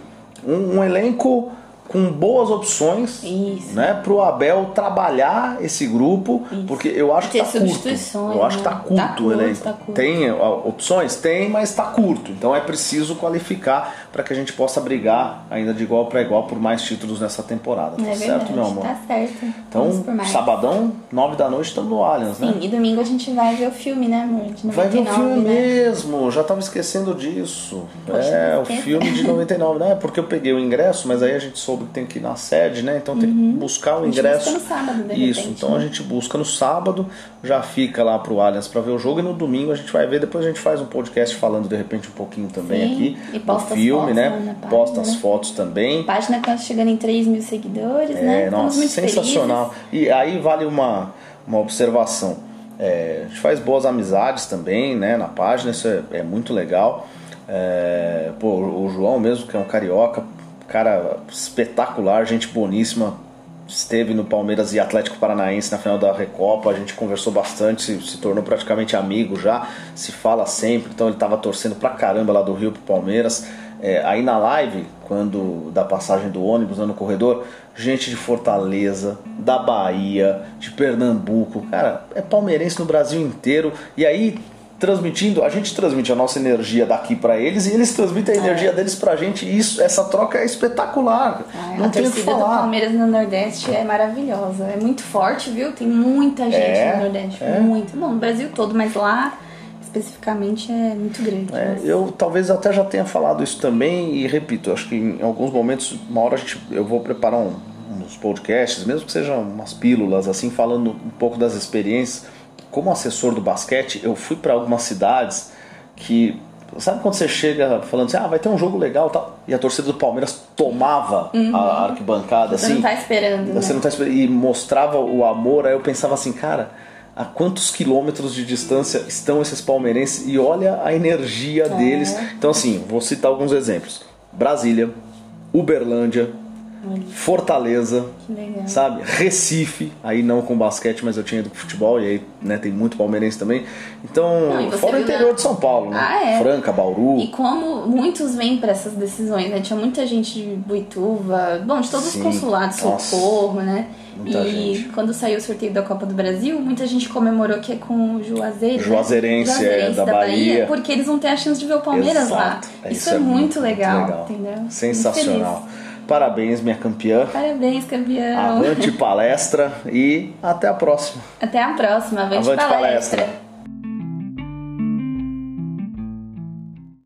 [SPEAKER 1] um, um elenco com boas opções,
[SPEAKER 2] Isso.
[SPEAKER 1] né, pro Abel trabalhar esse grupo,
[SPEAKER 2] Isso.
[SPEAKER 1] porque eu acho que
[SPEAKER 2] Ter
[SPEAKER 1] tá curto. Eu acho que
[SPEAKER 2] né?
[SPEAKER 1] tá curto
[SPEAKER 2] Tá
[SPEAKER 1] o
[SPEAKER 2] curto,
[SPEAKER 1] elenco.
[SPEAKER 2] tá curto.
[SPEAKER 1] Tem opções? Tem, mas tá curto. Então é preciso qualificar para que a gente possa brigar ainda de igual para igual por mais títulos nessa temporada. Tá
[SPEAKER 2] É
[SPEAKER 1] certo,
[SPEAKER 2] verdade,
[SPEAKER 1] meu amor?
[SPEAKER 2] tá certo.
[SPEAKER 1] Então, sabadão, nove da noite, estamos no Allianz, né?
[SPEAKER 2] Sim, e domingo a gente vai ver o filme, né, amor? De 99,
[SPEAKER 1] Vai ver o filme
[SPEAKER 2] né?
[SPEAKER 1] mesmo, já tava esquecendo disso.
[SPEAKER 2] Poxa,
[SPEAKER 1] é, o filme de 99, né? Porque eu peguei o ingresso, mas aí a gente soube que tem que ir na sede, né? Então tem que buscar o
[SPEAKER 2] Uhum. A gente
[SPEAKER 1] ingresso.
[SPEAKER 2] busca no sábado, de
[SPEAKER 1] Isso,
[SPEAKER 2] repente,
[SPEAKER 1] então a
[SPEAKER 2] né?
[SPEAKER 1] gente busca no sábado, já fica lá pro Allianz pra ver o jogo e no domingo a gente vai ver, depois a gente faz um podcast falando de repente um pouquinho também
[SPEAKER 2] Sim,
[SPEAKER 1] aqui
[SPEAKER 2] e
[SPEAKER 1] do
[SPEAKER 2] posta as
[SPEAKER 1] filme,
[SPEAKER 2] fotos
[SPEAKER 1] né?
[SPEAKER 2] página,
[SPEAKER 1] Posta as
[SPEAKER 2] né?
[SPEAKER 1] fotos também.
[SPEAKER 2] Página quase chegando em 3 mil seguidores, né?
[SPEAKER 1] É,
[SPEAKER 2] Estamos
[SPEAKER 1] nossa, sensacional. E aí vale uma, uma observação. É, a gente faz boas amizades também, né, na página, isso é, é muito legal. É, pô, o João mesmo, que é um carioca, cara espetacular, gente boníssima, esteve no Palmeiras e Atlético Paranaense na final da Recopa, a gente conversou bastante, se, se tornou praticamente amigo já, se fala sempre, então ele estava torcendo pra caramba lá do Rio pro Palmeiras. É, aí na live, quando da passagem do ônibus lá no corredor, gente de Fortaleza, da Bahia, de Pernambuco, cara, é palmeirense no Brasil inteiro. E aí transmitindo, a gente transmite a nossa energia daqui pra eles e eles transmitem a energia deles pra gente. E isso, essa troca é espetacular.
[SPEAKER 2] Ah,
[SPEAKER 1] Não
[SPEAKER 2] a
[SPEAKER 1] tem
[SPEAKER 2] torcida do. Palmeiras no Nordeste é maravilhosa. É muito forte, viu? Tem muita gente
[SPEAKER 1] É,
[SPEAKER 2] no Nordeste.
[SPEAKER 1] é.
[SPEAKER 2] Muito. Não, no Brasil todo, mas lá especificamente é muito grande.
[SPEAKER 1] É,
[SPEAKER 2] Nossa.
[SPEAKER 1] eu talvez até já tenha falado isso também e repito, acho que em alguns momentos, uma hora a gente, eu vou preparar um, uns podcasts, mesmo que sejam umas pílulas assim, falando um pouco das experiências. Como assessor do basquete, eu fui para algumas cidades que sabe quando você chega falando assim, ah, vai ter um jogo legal, e tal, e a torcida do Palmeiras tomava a arquibancada
[SPEAKER 2] Você
[SPEAKER 1] assim.
[SPEAKER 2] não tá esperando,
[SPEAKER 1] Você
[SPEAKER 2] né?
[SPEAKER 1] não tá esperando. E mostrava o amor, aí eu pensava assim, cara, a quantos quilômetros de distância estão esses palmeirenses e olha a energia
[SPEAKER 2] É.
[SPEAKER 1] deles. Então, assim, vou citar alguns exemplos: Brasília, Uberlândia, Fortaleza,
[SPEAKER 2] Que legal.
[SPEAKER 1] sabe? Recife, aí não com basquete, mas eu tinha ido pro futebol e aí né, tem muito palmeirense também. Então,
[SPEAKER 2] Não,
[SPEAKER 1] fora o interior
[SPEAKER 2] né?
[SPEAKER 1] de São Paulo, né?
[SPEAKER 2] Ah, é.
[SPEAKER 1] Franca, Bauru.
[SPEAKER 2] E como muitos vêm para essas decisões, né? Tinha muita gente de Buituva, bom, de todos
[SPEAKER 1] Sim.
[SPEAKER 2] os consulados,
[SPEAKER 1] Nossa.
[SPEAKER 2] Socorro, né?
[SPEAKER 1] Muita
[SPEAKER 2] e
[SPEAKER 1] gente.
[SPEAKER 2] quando saiu o sorteio da Copa do Brasil, muita gente comemorou que é com o Juazeiro. né?
[SPEAKER 1] Juazeirense, é, da Bahia.
[SPEAKER 2] Porque eles vão ter a chance de ver o Palmeiras lá.
[SPEAKER 1] Exato. É,
[SPEAKER 2] Isso, é, muito, legal, entendeu? Muito
[SPEAKER 1] Sensacional. Parabéns, minha campeã.
[SPEAKER 2] Parabéns, campeão.
[SPEAKER 1] Avante palestra e até a próxima.
[SPEAKER 2] Até a próxima. Avante,
[SPEAKER 1] Avante
[SPEAKER 2] palestra.
[SPEAKER 1] palestra.